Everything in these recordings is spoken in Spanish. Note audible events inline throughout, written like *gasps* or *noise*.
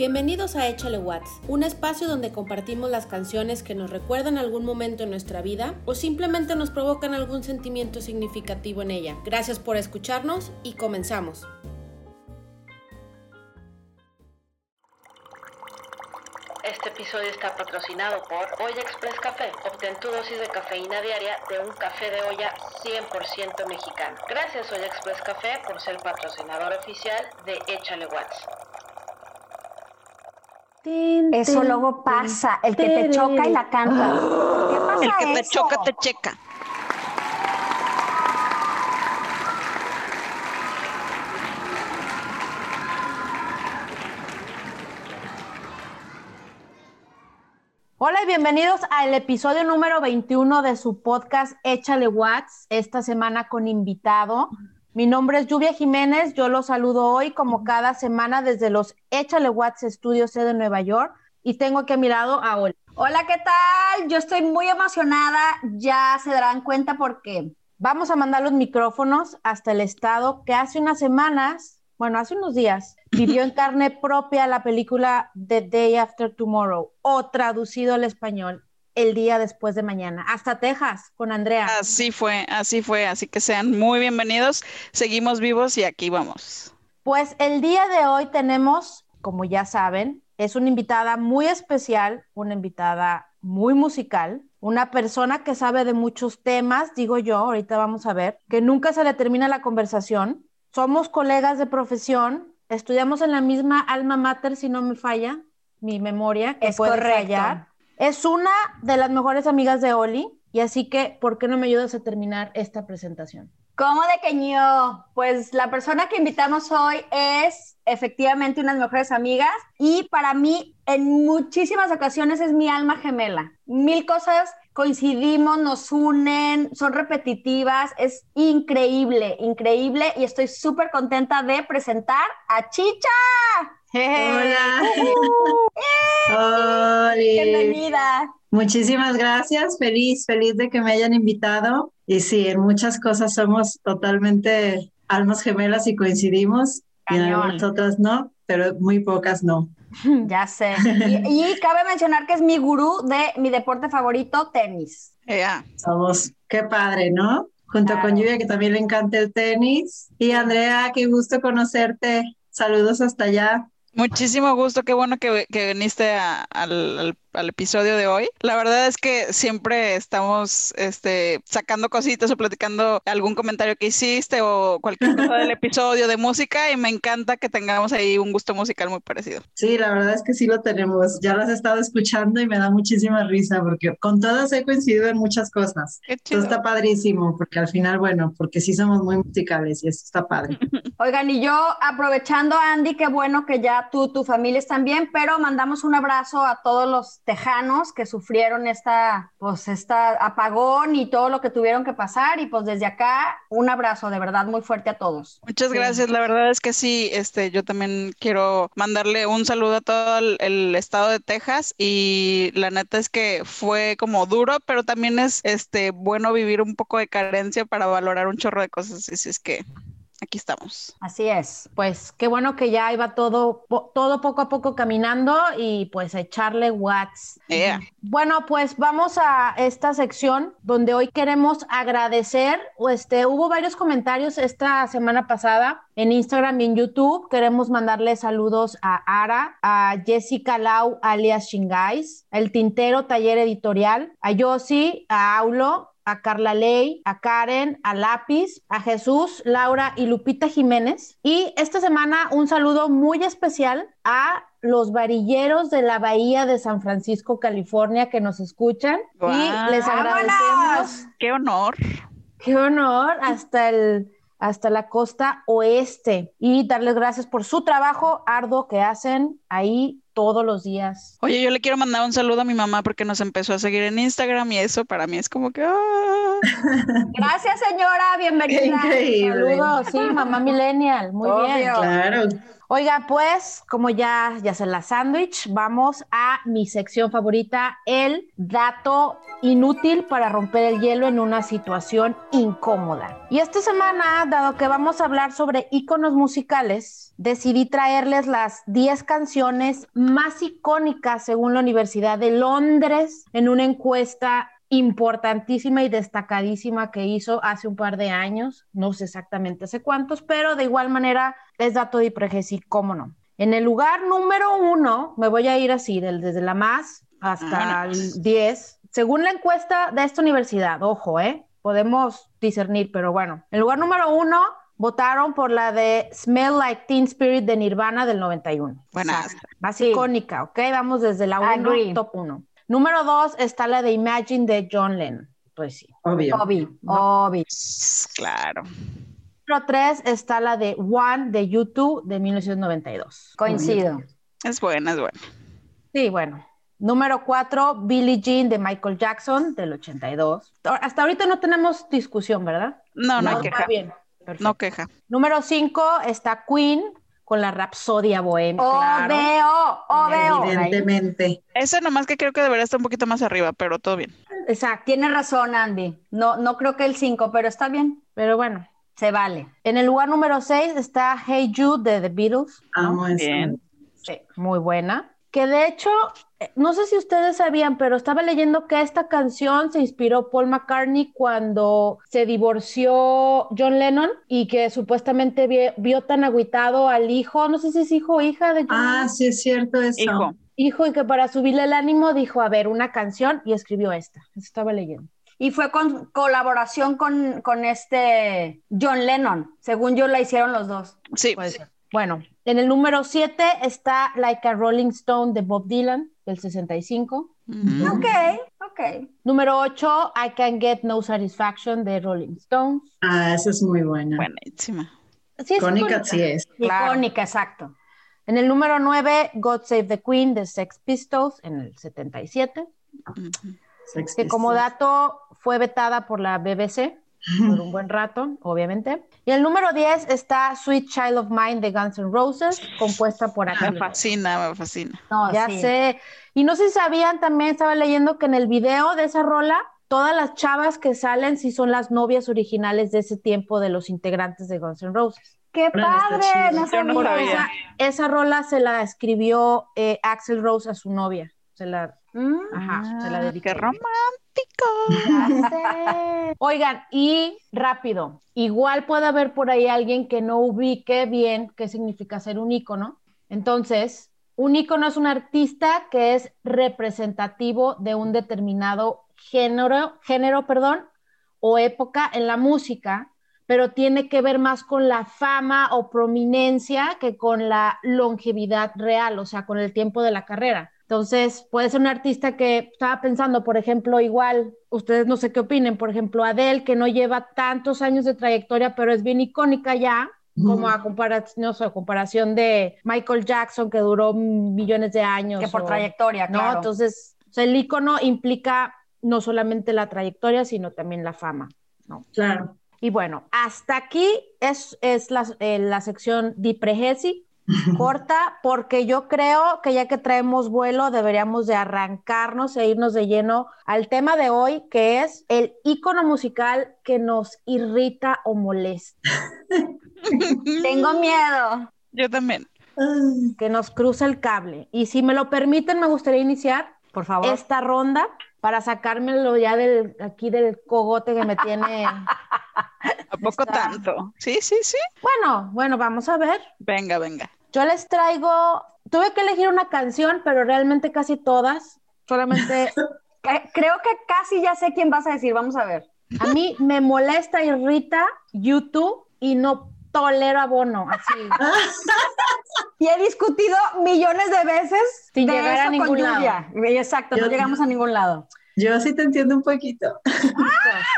Bienvenidos a Échale Watts, un espacio donde compartimos las canciones que nos recuerdan algún momento en nuestra vida o simplemente nos provocan algún sentimiento significativo en ella. Gracias por escucharnos y comenzamos. Este episodio está patrocinado por Olla Express Café. Obtén tu dosis de cafeína diaria de un café de olla 100% mexicano. Gracias Olla Express Café por ser patrocinador oficial de Échale Watts. Eso luego *gasps* pasa, el que te choca y la canta. ¿Qué pasa El que te eso? choca te checa. Hola y bienvenidos al episodio número 21 de su podcast Échale Watts, esta semana con invitado. Mi nombre es Lluvia Jiménez, yo los saludo hoy como cada semana desde los Échale Watts Estudios C de Nueva York y tengo aquí a mi lado a Oli. Hola, ¿qué tal? Yo estoy muy emocionada, ya se darán cuenta porque Vamos a mandar los micrófonos hasta el estado que hace unas semanas, bueno, hace unos días, *coughs* vivió en carne propia la película The Day After Tomorrow o traducido al español, El día después de mañana, hasta Texas con Andrea. Así fue, así fue. Así que sean muy bienvenidos. Seguimos vivos y aquí vamos. Pues el día de hoy tenemos, como ya saben, es una invitada muy especial, una invitada muy musical, una persona que sabe de muchos temas, digo yo, ahorita vamos a ver, que nunca se le termina la conversación. Somos colegas de profesión, estudiamos en la misma alma mater, si no me falla mi memoria, que Es puede correcto. fallar. Es una de las mejores amigas de Oli, y así que, ¿por qué no me ayudas a terminar esta presentación? ¿Cómo de que ño? Pues la persona que invitamos hoy es efectivamente unas mejores amigas y para mí en muchísimas ocasiones es mi alma gemela. Mil cosas coincidimos, nos unen, son repetitivas, es increíble, increíble y estoy súper contenta de presentar a Chicha. Hola. Bienvenida. Muchísimas gracias. Feliz, feliz de que me hayan invitado. Y sí, en muchas cosas somos totalmente almas gemelas y coincidimos. Y en algunas otras no, pero muy pocas no. *laughs* Ya sé. Y, *laughs* y cabe mencionar que es mi gurú de mi deporte favorito, tenis. Ya. Somos, qué padre, ¿no? Junto Claro. con Lluvia, que también le encanta el tenis. Y Andrea, qué gusto conocerte. Saludos hasta allá. Muchísimo gusto, qué bueno que, que viniste a- al, al- al episodio de hoy. La verdad es que siempre estamos este, sacando cositas o platicando algún comentario que hiciste o cualquier cosa del *laughs* episodio de música y me encanta que tengamos ahí un gusto musical muy parecido. Sí, la verdad es que sí lo tenemos. Ya las he estado escuchando y me da muchísima risa porque con todas he coincidido en muchas cosas. Qué Esto está padrísimo porque al final, bueno, porque sí somos muy musicales y eso está padre. *laughs* Oigan, y yo aprovechando, Andy, qué bueno que ya tú, tu familia están bien, pero mandamos un abrazo a todos los tejanos que sufrieron esta, pues, esta apagón y todo lo que tuvieron que pasar. Y pues desde acá, un abrazo de verdad muy fuerte a todos. Muchas Sí. gracias. La verdad es que sí, este, yo también quiero mandarle un saludo a todo el, el estado de Texas y la neta es que fue como duro, pero también es este bueno vivir un poco de carencia para valorar un chorro de cosas. Así es que aquí estamos. Así es. Pues qué bueno que ya iba todo, todo poco a poco caminando y pues a echarle watts. Yeah. Bueno, pues vamos a esta sección donde hoy queremos agradecer, este, hubo varios comentarios esta semana pasada en Instagram y en YouTube. Queremos mandarle saludos a Ara, a Jessica Lau alias Shingais, el Tintero Taller Editorial, a Yossi, a Aulo, a Carla Ley, a Karen, a Lápiz, a Jesús, Laura y Lupita Jiménez. Y esta semana un saludo muy especial a los varilleros de la Bahía de San Francisco, California, que nos escuchan. Y les ¡Vámonos! agradecemos. Qué honor. Qué honor hasta el hasta la costa oeste y darles gracias por su trabajo arduo que hacen ahí todos los días. Oye, yo le quiero mandar un saludo a mi mamá porque nos empezó a seguir en Instagram y eso para mí es como que ah. *laughs* Gracias, señora. Bienvenida. Increíble. Saludos, sí, mamá millennial, muy Obvio. bien. Claro. Oiga, pues, como ya, ya se la sándwich, vamos a mi sección favorita, el dato inútil para romper el hielo en una situación incómoda. Y esta semana, dado que vamos a hablar sobre íconos musicales, decidí traerles las 10 canciones más icónicas según la Universidad de Londres en una encuesta importantísima y destacadísima que hizo hace un par de años, no sé exactamente hace cuántos, pero de igual manera es dato de Ipregesi, cómo no. En el lugar número uno, me voy a ir así, desde la más hasta el 10, según la encuesta de esta universidad, ojo, ¿eh? Podemos discernir, pero bueno. En lugar número uno, votaron por la de Smell Like Teen Spirit de Nirvana del 91. Buena. Más icónica, ¿ok? Vamos desde la 1, top 1. Número dos está la de Imagine de John Lennon. Pues sí. Obvio. Obvio, obvio. Claro. Número tres está la de One de YouTube de 1992. Coincido. Es buena, es buena. Sí, bueno. Número cuatro, Billie Jean de Michael Jackson del 82. Hasta ahorita no tenemos discusión, ¿verdad? No, no, hay está queja. bien. Perfecto. No queja. Número cinco está Queen con la Rapsodia Bohemia. claro. Obvio, obvio. Evidentemente. Ese nomás que creo que debería estar un poquito más arriba, pero todo bien. Exacto. Tienes razón, Andy. No, no creo que el 5, pero está bien. Pero bueno. Se vale. En el lugar número 6 está Hey Jude de The Beatles. Amo eso. Bien. Sí. Muy buena. Que de hecho, no sé si ustedes sabían, pero estaba leyendo que esta canción se inspiró Paul McCartney cuando se divorció John Lennon y que supuestamente vi- vio, tan agüitado al hijo, no sé si es hijo o hija de John Ah, Lennon, sí es cierto eso. Hijo. hijo, y que para subirle el ánimo dijo, a ver, una canción y escribió esta. Eso estaba leyendo. Y fue con colaboración con, con este John Lennon. Según yo, la hicieron los dos. Sí. Puede ser. Bueno, en el número 7 está Like a Rolling Stone de Bob Dylan, del 65. Ujú. Ok, ok. Número 8, I Can Get No Satisfaction de Rolling Stones. Ah, esa es muy buena. Buenísima. Sí, es Icónica icónica. sí es. Claro. Icónica, exacto. En el número 9, God Save the Queen de Sex Pistols en el 77, Ujú. Sex que como dato fue vetada por la BBC por *laughs* un buen rato, obviamente. Y el número 10 está Sweet Child of Mine de Guns N' Roses, compuesta por Me Axl Rose. fascina, me fascina. No, Ya sí. sé. Y no sé si sabían, también estaba leyendo que en el video de esa rola, todas las chavas que salen sí son las novias originales de ese tiempo de los integrantes de Guns N' Roses. ¡Qué padre! No Yo no sabía. sabía. Esa, esa rola se la escribió eh, Axel Rose a su novia. Se la, Mm. ajá, se la. Qué romántico. *laughs* Oigan, y rápido, igual puede haber por ahí alguien que no ubique bien qué significa ser un ícono. Entonces, un ícono es un artista que es representativo de un determinado género, género, perdón, o época en la música, pero tiene que ver más con la fama o prominencia que con la longevidad real, o sea, con el tiempo de la carrera. Entonces, puede ser un artista que estaba pensando, por ejemplo, igual, ustedes no sé qué opinen, por ejemplo, Adele, que no lleva tantos años de trayectoria, pero es bien icónica ya, como a comparación, no sé, a comparación de Michael Jackson, que duró millones de años. Que por o- trayectoria, ¿no? claro. Entonces, o sea, el ícono implica no solamente la trayectoria, sino también la fama. Claro. Y bueno, hasta aquí es, es la, eh, la sección Pregesi, corta, porque yo creo que ya que traemos vuelo, deberíamos de arrancarnos e irnos de lleno al tema de hoy, que es el ícono musical que nos irrita o molesta, *laughs* Tengo miedo. Yo también. Que nos cruza el cable. Y si me lo permiten, me gustaría iniciar Por favor. esta ronda para sacármelo ya del aquí del cogote que me tiene. *laughs* ¿A poco Está- tanto? Sí, sí, sí. Bueno, bueno, vamos a ver. Venga, venga. Yo les traigo, tuve que elegir una canción, pero realmente casi todas. Solamente *laughs* Que- Creo que casi ya sé quién vas a decir. Vamos a ver. a mí me molesta, irrita YouTube y no tolero a Bono, así. *laughs* Y he discutido millones de veces Sin de llegar a ningún con lado. Exacto, no llegamos a ningún lado. Yo sí te entiendo un poquito.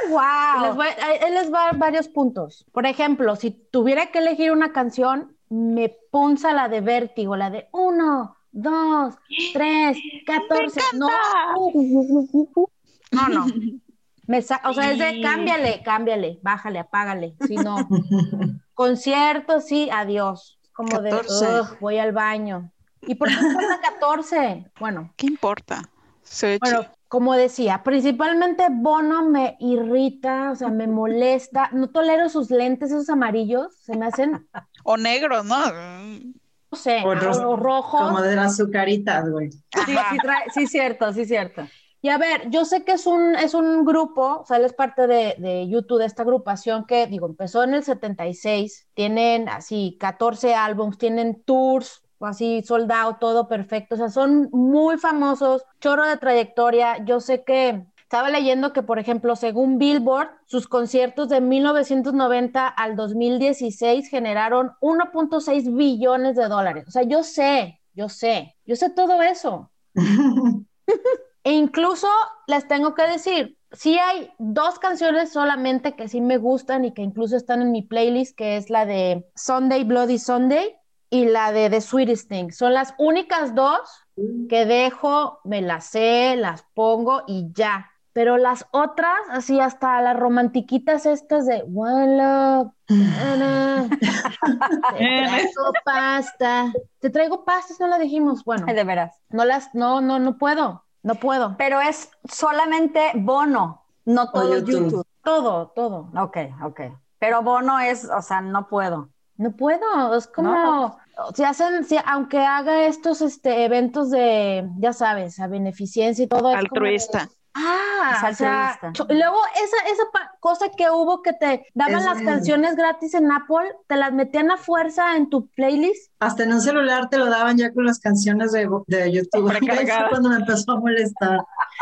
¡Wow! Les voy, ahí ahí les va varios puntos. Por ejemplo, si tuviera que elegir una canción, me punza la de Vértigo, la de uno, dos, tres, *gasps* catorce. No, no, no. Me o sea, es de cámbiale, cámbiale, bájale, apágale. Si no, *laughs* conciertos, sí, adiós. como 14. de, "Ugh, voy al baño. ¿Y por qué cuesta 14? Bueno, ¿Qué importa? Se ve bueno. Como decía, principalmente Bono me irrita, o sea, me molesta. No tolero sus lentes, esos amarillos, se me hacen, *laughs* O negro, ¿no? no sé, O ros- o rojos. Como de las azucaritas, güey. Sí, sí, trae- sí, cierto, sí, cierto. Y a ver, yo sé que es un, es un grupo, o sea, él es parte de, de YouTube, de esta agrupación que, digo, empezó en el 76, tienen así 14 álbums, tienen tours, así soldado, todo perfecto, o sea, son muy famosos, chorro de trayectoria. Yo sé que estaba leyendo que, por ejemplo, según Billboard, sus conciertos de 1990 al 2016 generaron 1.6 billones de dólares. O sea, yo sé, yo sé, yo sé todo eso. *laughs* E incluso les tengo que decir, sí hay dos canciones solamente que sí me gustan y que incluso están en mi playlist, que es la de Sunday Bloody Sunday y la de The Sweetest Thing. Son las únicas dos que dejo, me las sé, las pongo y ya. Pero las otras, así hasta las romantiquitas estas de One Love, na, na, *laughs* te traigo pasta, te traigo pasta, no la dijimos. Bueno, de veras. no las, no, no, no puedo, no puedo. Pero es solamente Bono, no todo YouTube. YouTube. Todo, todo. Ok, ok. Pero Bono es, o sea, no puedo. No puedo, es como, No. Si hacen, si, aunque haga estos este, eventos de, ya sabes, a beneficencia y todo. es como de- Altruista. ah, Es o sea, altruista. cho- y luego esa, esa cosa que hubo que te daban Es- las canciones gratis en Apple, te las metían a fuerza en tu playlist. Hasta en un celular te lo daban ya con las canciones de, de YouTube. *laughs* Ahí fue Precargada. cuando me empezó a molestar.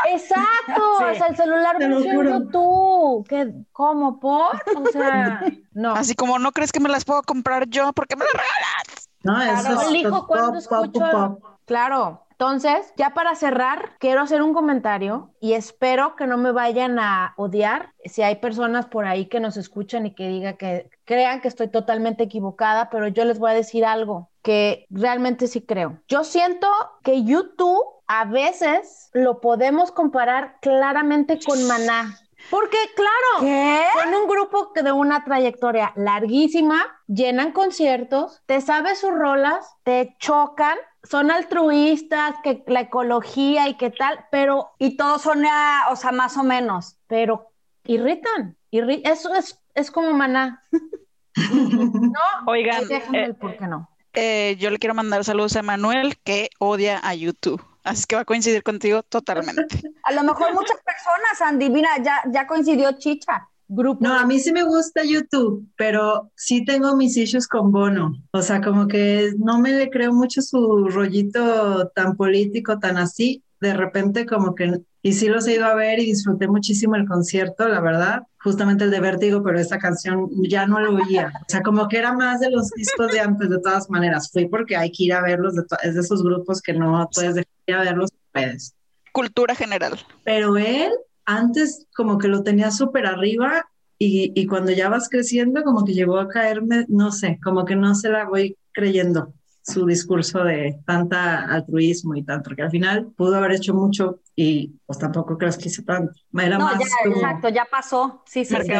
Exacto, *laughs* Sí. o sea, el celular juro. YouTube. ¿Qué, ¿Cómo, por? O sea, *laughs* no. Así como no crees que me las puedo comprar yo, ¿por qué me las regalas? No, Claro, eso es elijo pop, cuando pop, escucho. pop, pop. Claro. Entonces, ya para cerrar, quiero hacer un comentario y espero que no me vayan a odiar si hay personas por ahí que nos escuchan y que digan que crean que estoy totalmente equivocada, pero yo les voy a decir algo que realmente sí creo. Yo siento que YouTube a veces lo podemos comparar claramente con Maná. Porque, claro, ¿Qué? son un grupo que de una trayectoria larguísima, llenan conciertos, te sabes sus rolas, te chocan, son altruistas, que la ecología y qué tal, pero, Y todos son, o sea, más o menos. pero irritan. irri- eso es, es como maná. *laughs* No, Oigan, eh, el por qué no. eh, yo le quiero mandar saludos a Manuel que odia a YouTube. Así que va a coincidir contigo totalmente. *laughs* A lo mejor muchas personas, Andy, mira, ya, ya coincidió Chicha. Grupo. No, a mí sí me gusta YouTube, pero sí tengo mis issues con Bono. O sea, como que no me le creo mucho su rollito tan político, tan así. De repente como que, y sí los he ido a ver y disfruté muchísimo el concierto, la verdad. Justamente el de Vértigo, pero esta canción ya no lo oía. O sea, como que era más de los discos de antes, de todas maneras. Fui porque hay que ir a verlos, de es de esos grupos que no puedes dejar de ir a verlos, puedes. Cultura general. Pero él antes como que lo tenía súper arriba y, y cuando ya vas creciendo como que llegó a caerme, no sé, como que no se la voy creyendo su discurso de tanta altruismo y tanto, porque al final pudo haber hecho mucho y pues tampoco creas que hizo tanto. Era No, más ya, como, exacto, ya pasó. Sí, sí, sí.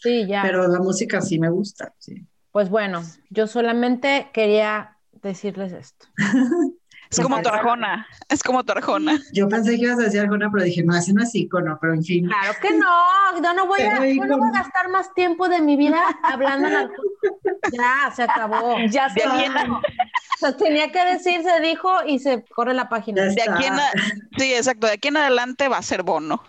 Sí, ya. Pero la música sí me gusta, sí. Pues bueno, yo solamente quería decirles esto. *laughs* Es como tu Arjona. Es como tu Arjona. Yo pensé que ibas a decir alguna, pero dije, no, ese no es icono, pero en fin. Claro que no, yo no voy a, yo no voy a gastar más tiempo de mi vida hablando alcohol. Ya, se acabó. Ya De está. aquí en, a- O sea, tenía que decir, se dijo y se corre la página. De aquí en a- sí, exacto. De aquí en adelante va a ser bono.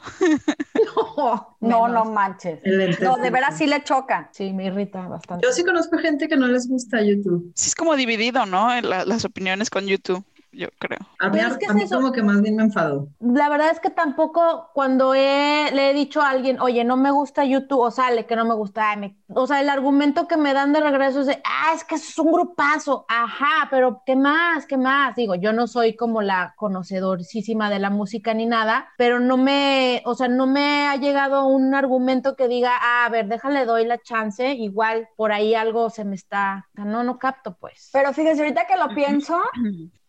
No, No, no manches. No, de veras sí le choca. Sí, me irrita bastante. Yo sí conozco gente que no les gusta YouTube. Sí, es como dividido, ¿no? La- las opiniones con YouTube, yo creo. A mí, Pero es que a es mí eso. como que más bien me enfadó. La verdad es que tampoco cuando he- le he dicho a alguien, oye, no me gusta YouTube, o sale que no me gusta, ay, me- o sea, el argumento que me dan de regreso es de, ah, es que eso es un grupazo, ajá, pero ¿qué más? ¿Qué más? Digo, yo no soy como la conocedorísima de la música ni nada, pero no me, o sea, no me ha llegado un argumento que diga, ah, a ver, déjale, doy la chance, igual por ahí algo se me está, no, no capto, pues. Pero fíjese, ahorita que lo pienso,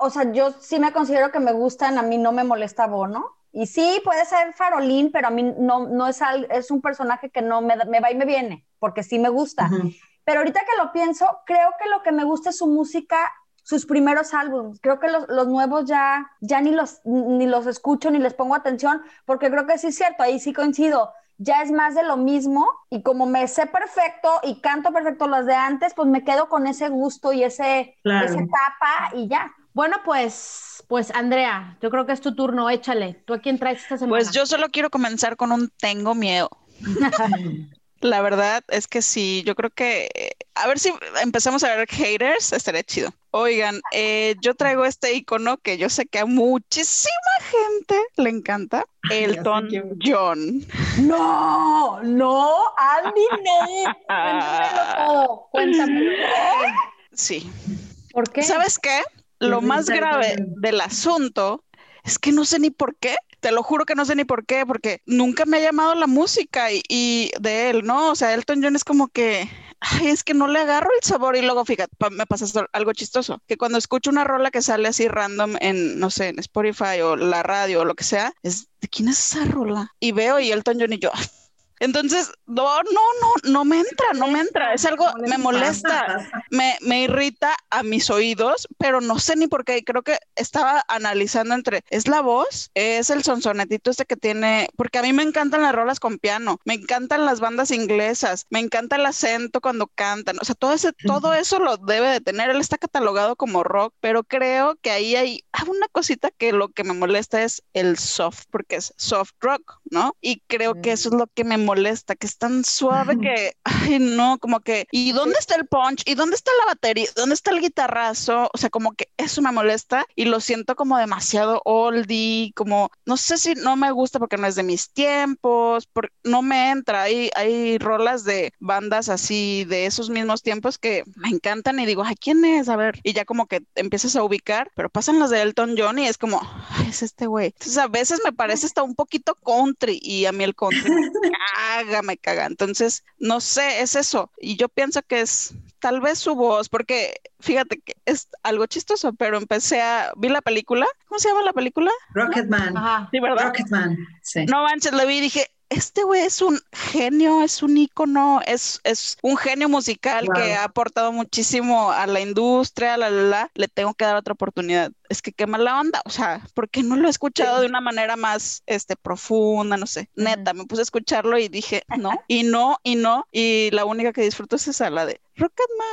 o sea, yo sí me considero que me gustan, a mí no me molesta Bono. Y sí, puede ser farolín, pero a mí no, no es, al- es un personaje que no me, me va y me viene, porque sí me gusta. Ujú. pero ahorita que lo pienso, creo que lo que me gusta es su música sus primeros álbumes. Creo que los, los, nuevos ya, ya ni, los, ni los escucho ni les pongo atención, porque creo que sí es cierto, ahí sí coincido. Ya es más de lo mismo y como me sé perfecto y canto perfecto las de antes, pues me quedo con ese gusto y ese, Claro. esa etapa y ya. Bueno, pues, pues Andrea, yo creo que es tu turno, échale. ¿Tú a quién traes esta semana? Pues yo solo quiero comenzar con un tengo miedo. *laughs* La verdad es que sí, yo creo que a ver si empezamos a ver haters, estaría chido. Oigan, eh, yo traigo este icono que yo sé que a muchísima gente le encanta, Elton. John. No, no, Andy, no. Cuéntamelo todo, cuéntamelo. Sí. ¿Por qué? ¿Sabes qué? Lo más grave del asunto es que no sé ni por qué. Te lo juro que no sé ni por qué, porque nunca me ha llamado la música y, y de él, ¿no? O sea, Elton John es como que, ay, es que no le agarro el sabor y luego, fíjate, pa- me pasa algo chistoso, que cuando escucho una rola que sale así random en, no sé, en Spotify o la radio o lo que sea, es, ¿de quién es esa rola? Y veo y Elton John y yo, entonces, no, no, no, no me entra, no me entra, es algo, me molesta me, me irrita a mis oídos, pero no sé ni por qué. Creo que estaba analizando entre, ¿es la voz? ¿Es el sonsonetito este que tiene? Porque a mí me encantan las rolas con piano, me encantan las bandas inglesas, me encanta el acento cuando cantan, o sea, todo, ese, todo eso lo debe de tener. Él está catalogado como rock, pero creo que ahí hay ah, una cosita que lo que me molesta es el soft, porque es soft rock, ¿no? Y creo que eso es lo que me molesta, que es tan suave que, ay, no, como que, ¿y dónde está el punch? ¿Y dónde está la batería? ¿Dónde está el guitarrazo? O sea, como que eso me molesta y lo siento como demasiado oldie, como, no sé si no me gusta porque no es de mis tiempos, por- no me entra. Hay, hay rolas de bandas así de esos mismos tiempos que me encantan y digo, ay, ¿quién es? A ver, y ya como que empiezas a ubicar, pero pasan las de Elton John y es como, ay, es este güey. Entonces a veces me parece hasta un poquito country y a mí el country me *laughs* caga, me caga. Entonces, no sé, es eso. Y yo pienso que es tal vez su voz, porque fíjate que es algo chistoso, pero empecé a, vi la película, ¿cómo se llama la película? Rocketman. Ajá. Sí, ¿verdad? Rocketman. Sí. No manches, lo vi y dije, este güey es un genio, es un ícono, es, es un genio musical que ha aportado muchísimo a la industria, la, la, la, le tengo que dar otra oportunidad. Es que qué mala onda, o sea, porque no lo he escuchado de una manera más, este, profunda, no sé, neta, me puse a escucharlo y dije, no, y no, y no, y la única que disfruto es esa, la de Rocketman.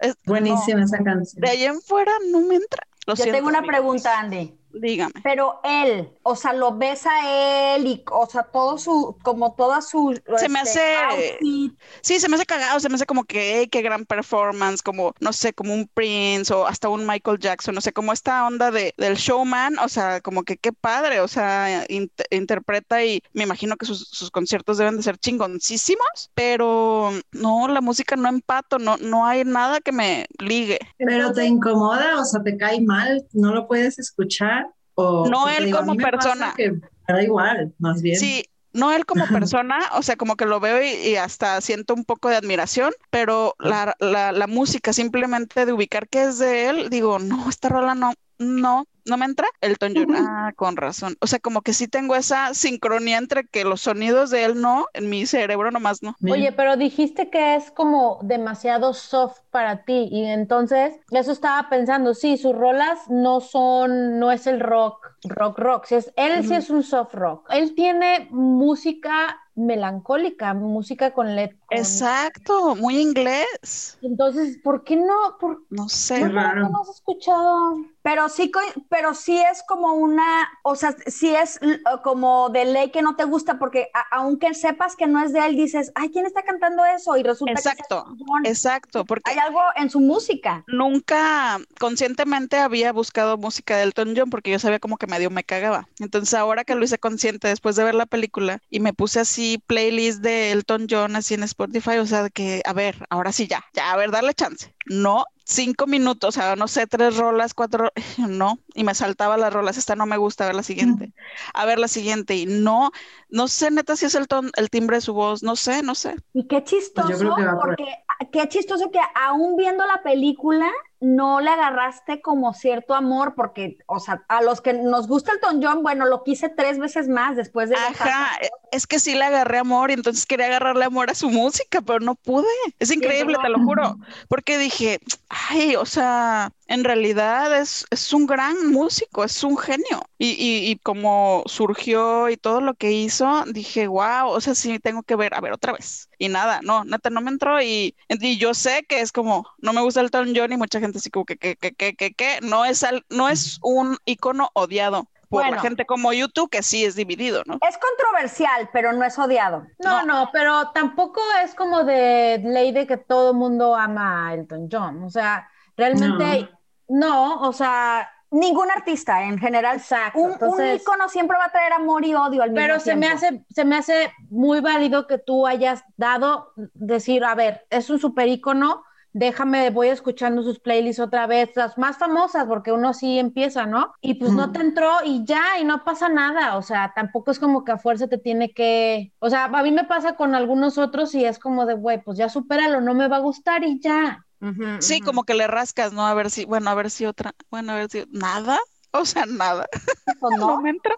Es- no, Buenísima esa canción. de ahí en fuera no me entra. Lo Yo siento, tengo una amigos. pregunta, Andy. Dígame. Pero él, o sea, lo ves a él y, o sea, todo su, como toda su, Se me este, hace- outfit. Sí, se me hace cagado, se me hace como que, "Ey, qué gran performance, como, no sé, como un Prince o hasta un Michael Jackson, no sé, como esta onda de, del showman, o sea, como que qué padre, o sea, int- interpreta y me imagino que sus, sus conciertos deben de ser chingoncísimos, pero no, la música no empato, no, no hay nada que me ligue. Pero te incomoda, o sea, te cae mal, no lo puedes escuchar. O, No porque él digo, como persona. que da igual, más bien. Sí, no él como persona, o sea, como que lo veo y, y hasta siento un poco de admiración, pero la, la, la música simplemente de ubicar que es de él, digo, no, esta rola no, no, no me entra. Elton John, ah, con razón. O sea, como que sí tengo esa sincronía entre que los sonidos de él no, en mi cerebro nomás no. Oye, pero dijiste que es como demasiado soft para ti y entonces eso estaba pensando, sí, sus rolas no son, no es el rock, rock, rock, sí es, él sí es un soft rock. Él tiene música melancólica, música con let. con- Exacto, muy inglés. Entonces, ¿por qué no? ¿Por No sé. qué raro. no has escuchado? Pero sí, pero sí es como una, o sea, sí es como de ley que no te gusta porque a- aunque sepas que no es de él, dices, ay, ¿quién está cantando eso? Y resulta que es Exacto, exacto, porque Hay algo en su música. nunca conscientemente había buscado música de Elton John porque yo sabía como que medio me cagaba. Entonces ahora que lo hice consciente después de ver la película y me puse así playlist de Elton John así en Spotify, o sea, de que, a ver, ahora sí ya, ya, a ver, darle chance. No, cinco minutos, o sea, no sé, tres rolas, cuatro, *laughs* no, y me saltaba las rolas, esta no me gusta, a ver la siguiente, a ver la siguiente, y no, no sé neta si es el ton, el timbre de su voz, no sé, no sé. Y qué chistoso, Pues que por porque qué chistoso que aún viendo la película, no le agarraste como cierto amor, porque, o sea, a los que nos gusta el Elton John, bueno, lo quise tres veces más después de... Ajá, es que sí le agarré amor y entonces quería agarrarle amor a su música, pero no pude. Es increíble, te lo juro, porque dije, ay, o sea, en realidad es, es un gran músico, es un genio. Y, y, y, como surgió y todo lo que hizo, dije, wow, o sea, sí tengo que ver, a ver, otra vez. Y nada, no, neta, no me entró. Y, y yo sé que es como, no me gusta el Elton John y mucha gente así como que, que, que, que, que, que no es, al, no es un icono odiado por bueno, la gente como YouTube, que sí es dividido, ¿no? Es controversial, pero no es odiado. No, no, no pero tampoco es como de ley de que todo el mundo ama a Elton John. O sea, realmente no, no o sea, Ningún artista en general. Exacto. Un, Entonces, un icono siempre va a traer amor y odio al mismo Pero se tiempo. me hace, se me hace muy válido que tú hayas dado, decir, a ver, es un super icono, déjame, voy escuchando sus playlists otra vez, las más famosas, porque uno sí empieza, ¿no? Y pues mm. no te entró y ya, y no pasa nada, o sea, tampoco es como que a fuerza te tiene que, o sea, a mí me pasa con algunos otros y es como de, güey, pues ya supéralo, no me va a gustar y ya. Uh -huh, sí, uh -huh. como que le rascas, ¿no? A ver si, bueno, a ver si otra, bueno, a ver si, nada, *laughs* o sea, nada. Pues *laughs* no. no me entra.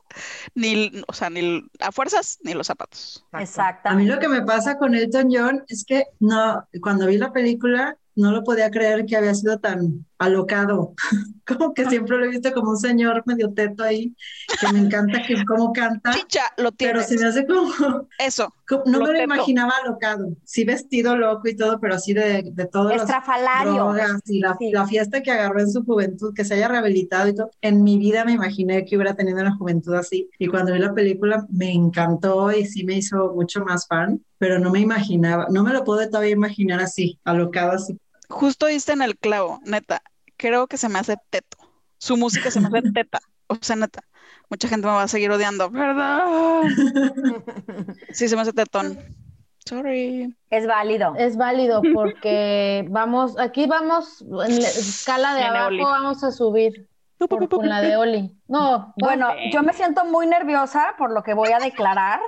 Ni, o sea, ni a fuerzas, ni los zapatos. Exacto. A mí lo que me pasa con Elton John es que no, cuando vi la película, no lo podía creer que había sido tan alocado. *laughs* como que siempre lo he visto como un señor medio teto ahí, que me encanta que cómo canta. Chicha, lo tiene. Pero se me hace como... Eso. Como, no lo me lo imaginaba alocado. Sí vestido loco y todo, pero así de, de todo. Estrafalario. Drogas y la, sí. la, fiesta que agarró en su juventud, que se haya rehabilitado y todo. En mi vida me imaginé que hubiera tenido una juventud así. Y cuando vi la película me encantó y sí me hizo mucho más fan, pero no me imaginaba, no me lo puedo todavía imaginar así, alocado así. Justo diste en el clavo, neta. Creo que se me hace teto. Su música se me hace *laughs* teta. O sea, neta. Mucha gente me va a seguir odiando. ¿Verdad? *laughs* Sí, se me hace tetón. *laughs* Sorry. Es válido. Es válido porque vamos, aquí vamos en la escala de abajo, Oli. vamos a subir. Por, con la de Oli. No, bueno, okay. yo me siento muy nerviosa por lo que voy a declarar.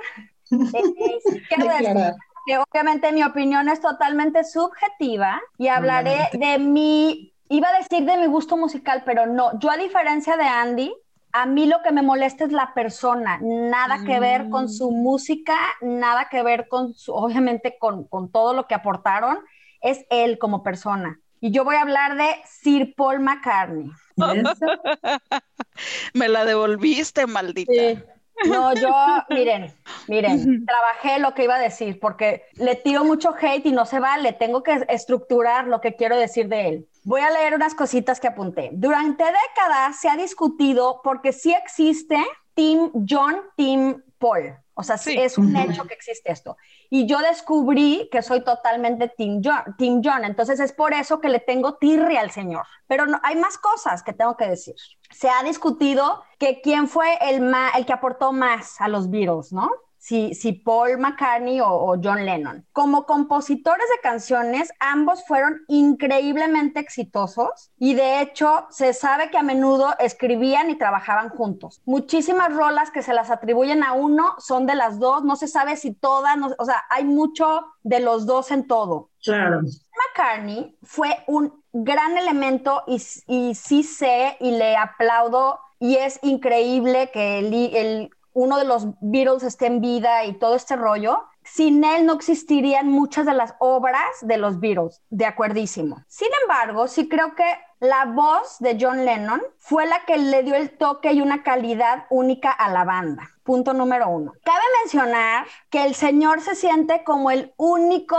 eh, quiero declarar que obviamente mi opinión es totalmente subjetiva y hablaré de mi, iba a decir de mi gusto musical, pero no, yo a diferencia de Andy, a mí lo que me molesta es la persona, nada mm. que ver con su música, nada que ver con su, obviamente con, con todo lo que aportaron, es él como persona. Y yo voy a hablar de Sir Paul McCartney. *laughs* me la devolviste, maldita. Sí. No, yo, *laughs* miren, miren, trabajé lo que iba a decir porque le tiro mucho hate y no se vale, tengo que estructurar lo que quiero decir de él. Voy a leer unas cositas que apunté. Durante décadas se ha discutido porque sí existe Team John, Team Paul. O sea, sí. es un hecho que existe esto. Y yo descubrí que soy totalmente Team John, Team John. Entonces es por eso que le tengo tirre al señor. Pero no, hay más cosas que tengo que decir. Se ha discutido que quién fue el, ma, el que aportó más a los Beatles, ¿no? Si, si, Paul McCartney o, o, John Lennon. Como compositores de canciones, ambos fueron increíblemente exitosos y de hecho se sabe que a menudo escribían y trabajaban juntos. Muchísimas rolas que se las atribuyen a uno son de las dos, no se sabe si todas, no, o sea, hay mucho de los dos en todo. Claro. McCartney fue un gran elemento y, y sí sé y le aplaudo y es increíble que el, el uno de los Beatles esté en vida y todo este rollo, sin él no existirían muchas de las obras de los Beatles, de acuerdísimo. Sin embargo, sí creo que la voz de John Lennon fue la que le dio el toque y una calidad única a la banda. Punto número uno. Cabe mencionar que el señor se siente como el único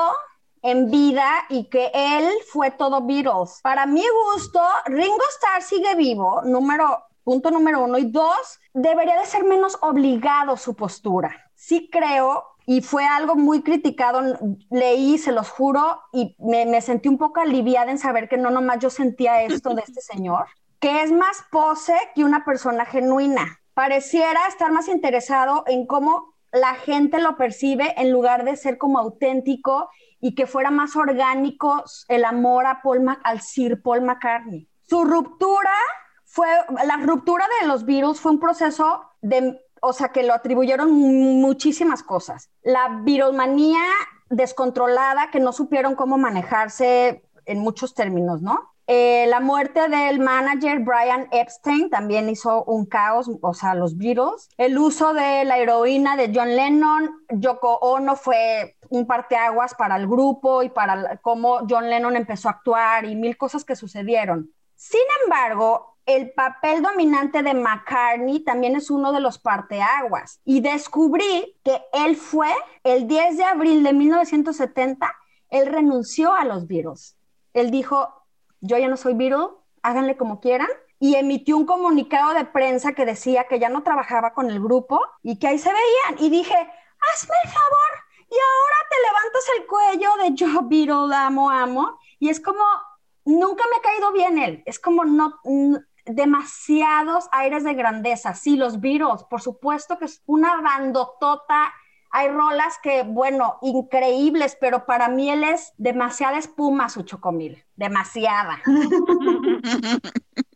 en vida y que él fue todo Beatles. Para mi gusto, Ringo Starr sigue vivo, número punto número uno. Y dos, debería de ser menos obligado su postura. Sí creo, y fue algo muy criticado, leí, se los juro, y me, sentí un poco aliviada en saber que no nomás yo sentía esto de este señor, que es más pose que una persona genuina. Pareciera estar más interesado en cómo la gente lo percibe en lugar de ser como auténtico y que fuera más orgánico el amor a Paul al Sir Paul McCartney. Su ruptura fue, la ruptura de los Beatles fue un proceso de, o sea, que lo atribuyeron muchísimas cosas. La Beatlemanía descontrolada, que no supieron cómo manejarse en muchos términos, ¿no? Eh, la muerte del manager Brian Epstein también hizo un caos, o sea, los Beatles. El uso de la heroína de John Lennon, Yoko Ono fue un parteaguas para el grupo y para cómo John Lennon empezó a actuar y mil cosas que sucedieron. Sin embargo, el papel dominante de McCartney también es uno de los parteaguas y descubrí que él fue el 10 de abril de 1970, él renunció a los Beatles. Él dijo, yo ya no soy Beatle, háganle como quieran. Y emitió un comunicado de prensa que decía que ya no trabajaba con el grupo y que ahí se veían. Y dije, hazme el favor. Y ahora te levantas el cuello de yo Beatle, amo, amo. Y es como, nunca me ha caído bien él. Es como no, demasiados aires de grandeza. Sí, los Beatles, por supuesto que es una bandotota hay rolas que, bueno, increíbles, pero para mí él es demasiada espuma su chocomil, demasiada.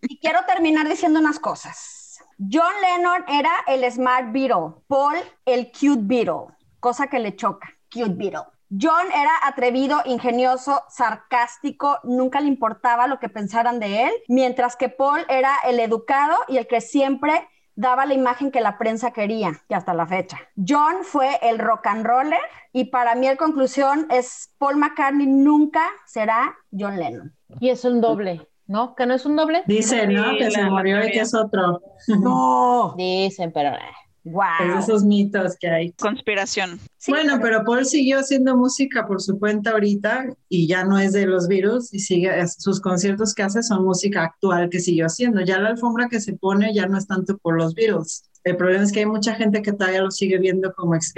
y quiero terminar diciendo unas cosas. John Lennon era el Smart Beatle, Paul el Cute Beatle, cosa que le choca, Cute Beatle. John era atrevido, ingenioso, sarcástico, nunca le importaba lo que pensaran de él, mientras que Paul era el educado y el que siempre daba la imagen que la prensa quería, y hasta la fecha. John fue el rock and roller y para mí la conclusión es Paul McCartney nunca será John Lennon. Y es un doble, ¿no? ¿Que no es un doble? Dicen, ¿no? Que se murió y que es otro. No. Dicen, pero... Eh. Wow. esos mitos que hay. Conspiración. bueno, pero... Paul siguió haciendo música por su cuenta ahorita y ya no es de los virus y sigue sus conciertos que hace son música actual que siguió haciendo. Ya la alfombra que se pone ya no es tanto por los virus. El problema es que hay mucha gente que todavía lo sigue viendo como ex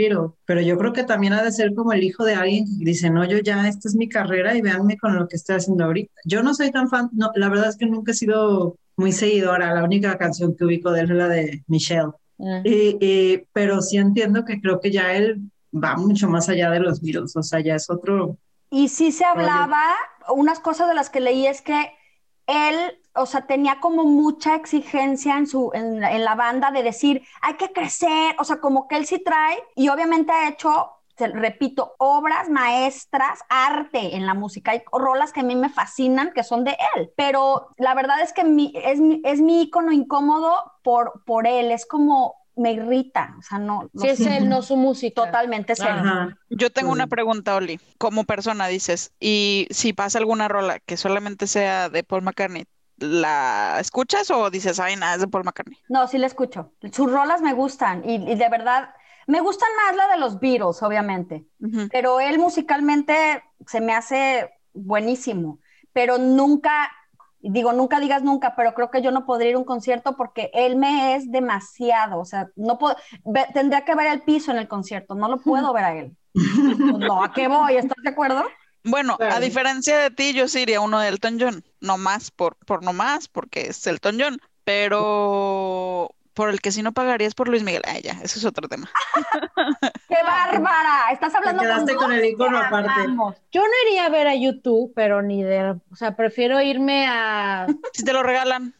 pero yo creo que también ha de ser como el hijo de alguien que dice, no, yo ya, esta es mi carrera y véanme con lo que estoy haciendo ahorita. Yo no soy tan fan, no, la verdad es que nunca he sido muy seguidora, la única canción que ubico de él es la de Michelle. Y, pero sí entiendo que creo que ya él va mucho más allá de los virus, o sea, ya es otro... Y sí se hablaba, unas cosas de las que leí es que él, o sea, tenía como mucha exigencia en, su, en, en la banda de decir, hay que crecer, o sea, como que él sí trae, y obviamente ha hecho repito, obras maestras, arte en la música. Hay rolas que a mí me fascinan, que son de él, pero la verdad es que mi, es, es mi icono incómodo por, por él, es como me irrita, o sea, no. no es él, no su música. Totalmente es él. Yo tengo una pregunta, Oli, como persona dices, y si pasa alguna rola que solamente sea de Paul McCartney, ¿la escuchas o dices, ay, nada, es de Paul McCartney? No, sí la escucho. Sus rolas me gustan y, y de verdad me gustan más la de los Beatles, obviamente, pero él musicalmente se me hace buenísimo, pero nunca, digo, nunca digas nunca, pero creo que yo no podría ir a un concierto porque él me es demasiado, o sea, no puedo, tendría que ver el piso en el concierto, no lo puedo ver a él. no, ¿a qué voy? ¿Estás de acuerdo? Bueno, a diferencia de ti, yo sí iría uno de Elton John, no más por, por no más, porque es Elton John, pero por el que si no pagarías por Luis Miguel. Ay, ya, eso es otro tema. *laughs* ¡Qué bárbara! Estás hablando con, el icono aparte. Yo no iría a ver a YouTube, pero ni de, o sea, prefiero irme a. *laughs* Si te lo regalan,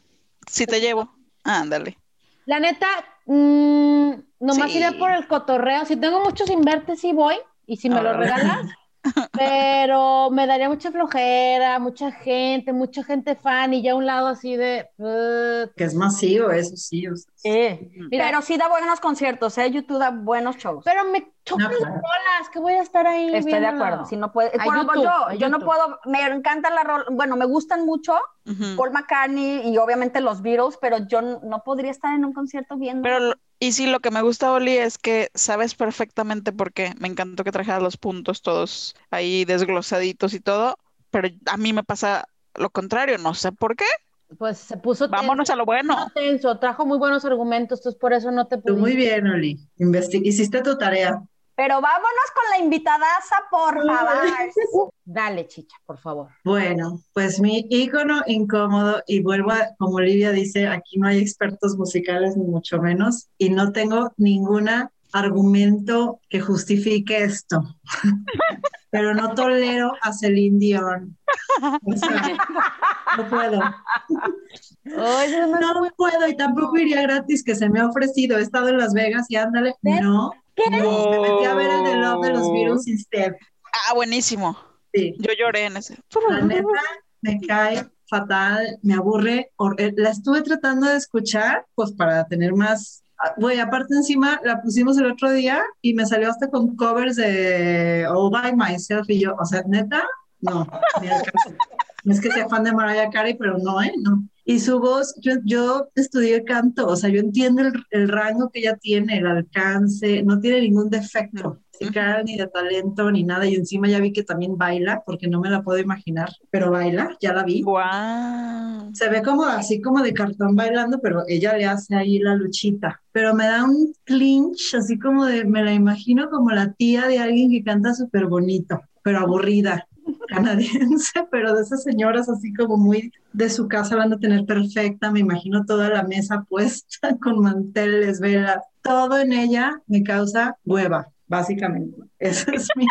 si te llevo, ándale. La neta, mmm, nomás iré por el cotorreo. Si tengo muchos invertes, sí voy. Y si me lo regalas, *laughs* pero me daría mucha flojera, mucha gente, mucha gente fan y ya un lado así de... Que es masivo, eso sí. pero sí da buenos conciertos, ¿eh? YouTube da buenos shows. Pero me chocan las rolas, que voy a estar ahí Estoy de acuerdo, si no puede... yo, yo no puedo, me encantan las rolas, bueno, me gustan mucho Paul McCartney y obviamente los Beatles, pero yo no podría estar en un concierto viendo... Pero y sí, lo que me gusta, Oli, es que sabes perfectamente por qué. Me encantó que trajeras los puntos todos ahí desglosaditos y todo, pero a mí me pasa lo contrario, no sé por qué. Pues se puso Vámonos a lo bueno. Tenso, trajo muy buenos argumentos, entonces por eso no te pude. Muy bien, Oli. hiciste tu tarea. Pero vámonos con la invitadaza, por favor. Dale, chicha, por favor. Bueno, pues mi ícono incómodo, y vuelvo a, como Olivia dice, aquí no hay expertos musicales, ni mucho menos, y no tengo ningún argumento que justifique esto. Pero no tolero a Celine Dion. no puedo. no puedo y tampoco iría gratis que se me ha ofrecido. He estado en Las Vegas y ándale. No, no, me metí a ver el de Love de los Virus Instead. Ah, buenísimo. Sí. Yo lloré en ese. La neta, me cae fatal, me aburre. Eh, la estuve tratando de escuchar, pues para tener más. Güey, aparte encima la pusimos el otro día y me salió hasta con covers de All by Myself y yo, o sea, neta, no, No es que sea fan de Mariah Carey, pero no, ¿eh? No. Y su voz, yo, yo estudié canto, o sea, yo entiendo el, el, rango que ella tiene, el alcance, no tiene ningún defecto musical, ni de talento, ni nada. Y encima ya vi que también baila, porque no me la puedo imaginar, pero baila, ya la vi. Wow. Se ve como así como de cartón bailando, pero ella le hace ahí la luchita. Pero me da un clinch, así como de, me la imagino como la tía de alguien que canta súper bonito, pero aburrida *laughs* canadiense, pero de esas señoras así como muy de su casa van a tener perfecta, me imagino toda la mesa *laughs* puesta con manteles, velas, todo en ella me causa hueva, básicamente. *laughs* Eso es mi...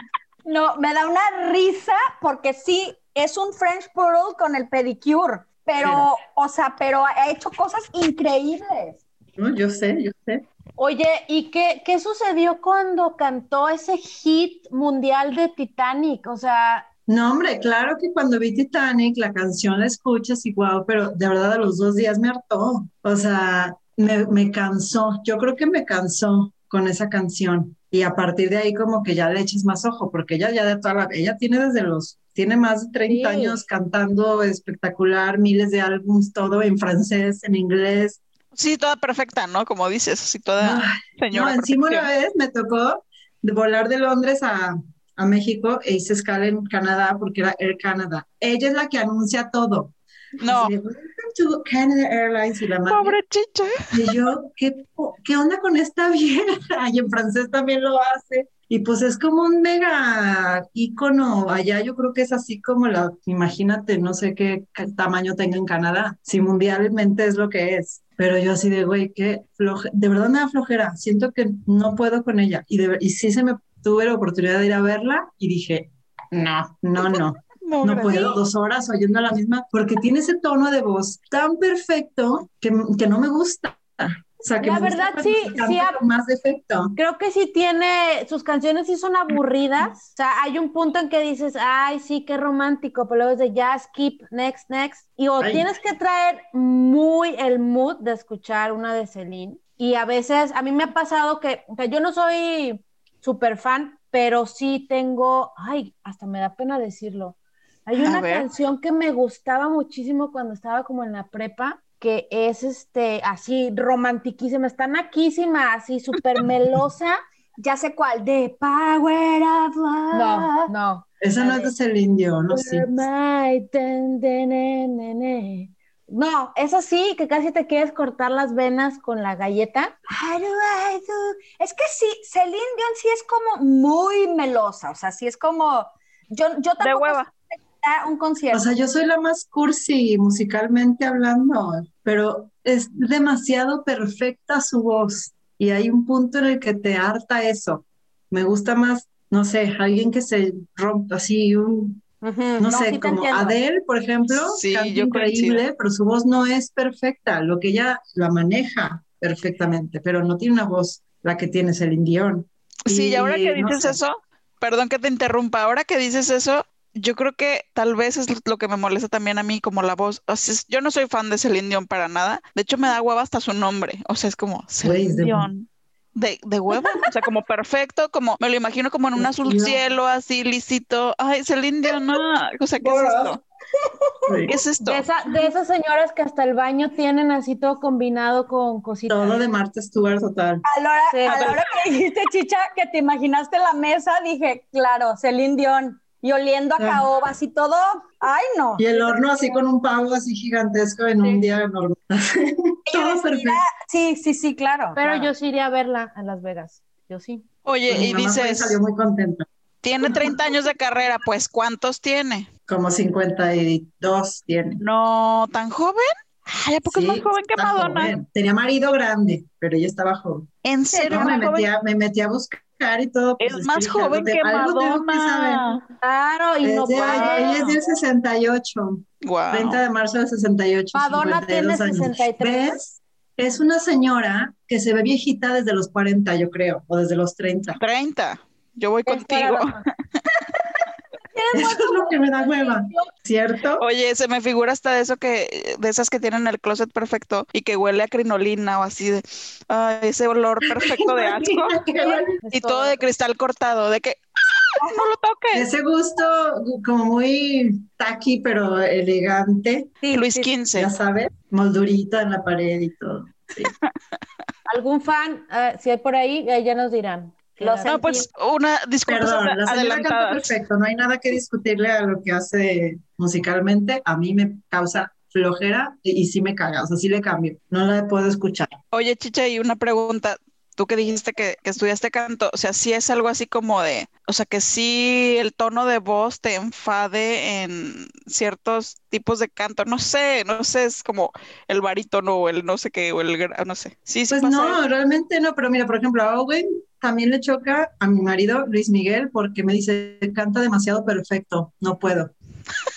No, me da una risa porque sí, es un French Poodle con el pedicure, pero, o sea, pero ha hecho cosas increíbles. No, yo sé, yo sé. Oye, ¿y qué, qué sucedió cuando cantó ese hit mundial de Titanic? O sea, no, hombre, claro que cuando vi Titanic, la canción la escuchas y wow, pero de verdad a los dos días me hartó. O sea, me, me cansó. Yo creo que me cansó con esa canción. Y a partir de ahí como que ya le eches más ojo, porque ella ya de toda la, ella tiene desde los, tiene más de 30 años cantando espectacular, miles de álbums, todo en francés, en inglés. Sí, toda perfecta, ¿no? Como dices, así toda señora. No, encima una vez me tocó volar de Londres a, a México e hice escala en Canadá porque era Air Canada. Ella es la que anuncia todo. No. to Canada Airlines y la madre. Pobre chicha. Y yo, ¿qué, ¿qué onda con esta vieja? *laughs* Y en francés también lo hace. Y pues es como un mega ícono allá, yo creo que es así como la, imagínate, no sé qué, tamaño tenga en Canadá, si mundialmente es lo que es. Pero yo así de, güey, qué floje, de verdad me da flojera, siento que no puedo con ella. Y, de, y sí se me tuve la oportunidad de ir a verla y dije, no, no, no. No, puedo dos horas oyendo la misma, porque tiene ese tono de voz tan perfecto que, que no me gusta. O sea, que la verdad sí, sí más defecto. Creo que sí tiene, sus canciones sí son aburridas. O sea, hay un punto en que dices, ay, sí, qué romántico, pero luego es de ya, skip, next, next. Y o tienes que traer muy el mood de escuchar una de Celine. Y a veces, a mí me ha pasado que, o sea, yo no soy súper fan, pero sí tengo, ay, hasta me da pena decirlo. Hay una canción que me gustaba muchísimo cuando estaba como en la prepa, que es este, así romantiquísima, está naquísima, así súper melosa. ya sé cuál, de Power of Love. No, no. Esa no es de Celine Dion, ¿no? Sí. No, eso sí, que casi te quieres cortar las venas con la galleta. Es que sí, Celine Dion sí es como muy melosa, o sea, sí es como, yo, yo tampoco de hueva. Un concierto. O sea, yo soy la más cursi musicalmente hablando, pero es demasiado perfecta su voz y hay un punto en el que te harta eso. Me gusta más, no sé, alguien que se rompa así un no, sé, como Adele, por ejemplo, sí, canta increíble, pero su voz no es perfecta, lo que ella la maneja perfectamente, pero no tiene una voz la que tiene el Dion. Sí, y, ahora que dices eso, perdón que te interrumpa, ahora que dices eso, yo creo que tal vez es lo que me molesta también a mí, como la voz. O sea, yo no soy fan de Celine Dion para nada. De hecho, me da hueva hasta su nombre. O sea, es como Celine Dion de, de huevo, o sea, como perfecto, como me lo imagino como en un azul cielo, así lisito. Ay, es el indio, no, o sea, ¿qué es esto? ¿Qué es esto? De, esa, de, esas señoras que hasta el baño tienen así todo combinado con cositas. Todo de Marta Stewart total. A la, hora, a la hora que dijiste, Chicha, que te imaginaste la mesa, dije, claro, Celine Dion y oliendo a ah. caobas y todo. Ay, no. Y el horno así con un pavo así gigantesco en un día normal. *laughs* todo perfecto. Sí, sí, sí, claro. Pero yo sí iría a verla a Las Vegas. Yo sí. Oye, y dices. Salió muy contenta. Tiene 30 años de carrera, pues ¿cuántos tiene? Como 52 tiene. No, ¿tan joven? Ay, ¿a poco es más joven que Madonna? Tenía marido grande, pero ella estaba joven. ¿En serio? me, metía, me metía a buscar y todo. Pues, es más joven que Madonna. claro, y no Ella es del 68. Wow. 30 de marzo del 68. Madonna tiene 63. ¿Ves? Es una señora que se ve viejita desde los 40, yo creo, o desde los 30. 30. Yo voy contigo. *laughs* Eso es lo que me da hueva, ¿cierto? Oye, se me figura hasta de eso que, de esas que tienen el closet perfecto y que huele a crinolina o así de, ay, ese olor *laughs* perfecto de asco. Y todo de cristal cortado, de que ¡ah! no lo toques. Ese gusto como muy tacky, pero elegante, Sí, Luis. XV. ya sabes, moldurita en la pared y todo. Sí. *laughs* ¿Algún fan? Eh, si hay por ahí, eh, ya nos dirán. Lo. No, pues una disculpas Perdón, la señora canta adelantadas. perfecto, no hay nada que discutirle a lo que hace musicalmente. A mí me causa flojera y, y sí me caga, o sea, sí le cambio, no la puedo escuchar. Oye, Chicha, y una pregunta. Tú que dijiste que, que estudiaste canto, o sea, sí es algo así como de, o sea, que sí el tono de voz te enfade en ciertos tipos de canto, no sé, no sé, es como el barítono o el no sé qué, o el, no sé. Sí, sí Pues pasa no, eso. realmente no, pero mira, por ejemplo, a Owen también le choca a mi marido Luis Miguel porque me dice, canta demasiado perfecto, no puedo.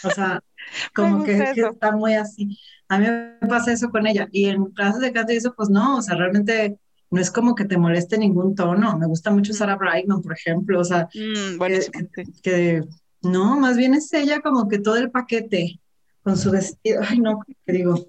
O sea, *laughs* como que, que está muy así. A mí me pasa eso con ella. Y en clases de canto y eso, pues no, o sea, realmente no es como que te moleste ningún tono. Me gusta mucho Sarah Brightman, por ejemplo, o sea, Mm, sí. que no, más bien es ella como que todo el paquete con su vestido. Ay, no, que digo,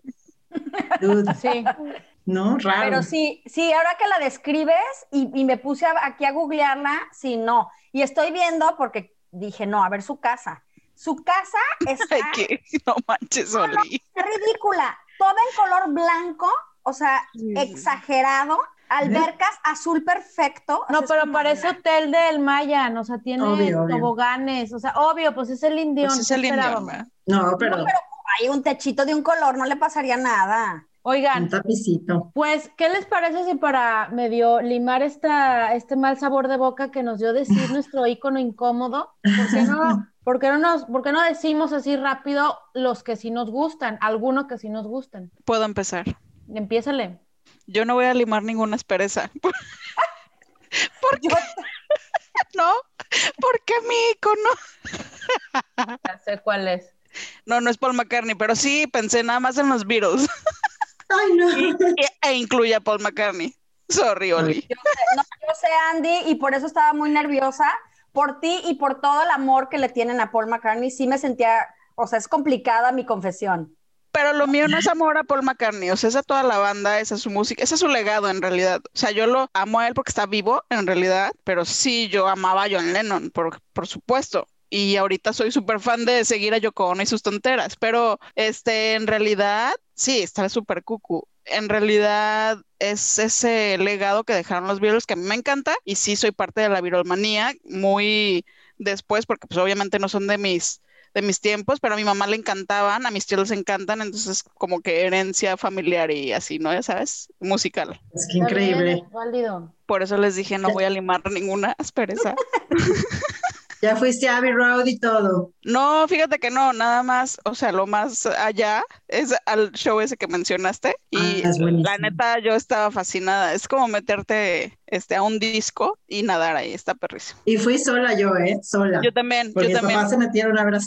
dude, Sí. *laughs* no, raro. Pero sí, sí, ahora que la describes y, y me puse a- aquí a googlearla, sí, no. Y estoy viendo porque dije, no, a ver su casa. Su casa *laughs* está *laughs* no manches, ridícula, toda en color blanco, o sea, exagerado, albercas azul perfecto. o No, sea, es pero parece hotel del Mayan, o sea, tiene Obvio, obvio. toboganes, o sea, obvio, pues es el indión. Pues es ¿qué el indio? ¿verdad? No, pero No, pero hay un techito de un color, no le pasaría nada. Un Oigan, tapicito. pues, ¿qué les parece si para medio limar esta, este mal sabor de boca que nos dio decir *laughs* nuestro ícono incómodo, ¿por qué no, por qué no nos, por qué no decimos así rápido los que sí nos gustan, algunos que sí nos gustan? Puedo empezar. Empiézale. Yo no voy a limar ninguna aspereza. *laughs* *laughs* ¿Por qué? No, porque mi icono. Ya sé cuál es. No, no es Paul McCartney, pero sí pensé nada más en los Beatles Ay, no. y- e incluye a Paul McCartney. Sorry, Oli. Yo sé, no, yo sé, Andy, y por eso estaba muy nerviosa, por ti y por todo el amor que le tienen a Paul McCartney, sí me sentía, o sea, es complicada mi confesión. Pero lo mío no es amor a Paul McCartney, o sea, es a toda la banda, esa es su música, ese es su legado en realidad. O sea, yo lo amo a él porque está vivo en realidad, pero sí, yo amaba a John Lennon, por, por supuesto. Y ahorita soy súper fan de seguir a Yoko Ono y sus tonteras, pero este, en realidad, sí, está súper cucu. En realidad es ese legado que dejaron los Beatles que a mí me encanta y sí soy parte de la virolmanía muy después porque pues obviamente no son de mis de mis tiempos, pero a mi mamá le encantaban, a mis tíos les encantan, entonces como que herencia familiar y así, ¿no? Ya sabes, musical. Es que increíble. Válido. Por eso les dije, no voy a limar ninguna *laughs* aspereza. *laughs* Ya fuiste a Abbey Road y todo. No, fíjate que no, nada más, o sea, lo más allá es al show ese que mencionaste y Ah, la neta yo estaba fascinada. Es como meterte este a un disco y nadar ahí, está perrísimo. Y fui sola yo, ¿eh? Sola. Yo también, Porque yo también. se metieron a ver a. *laughs*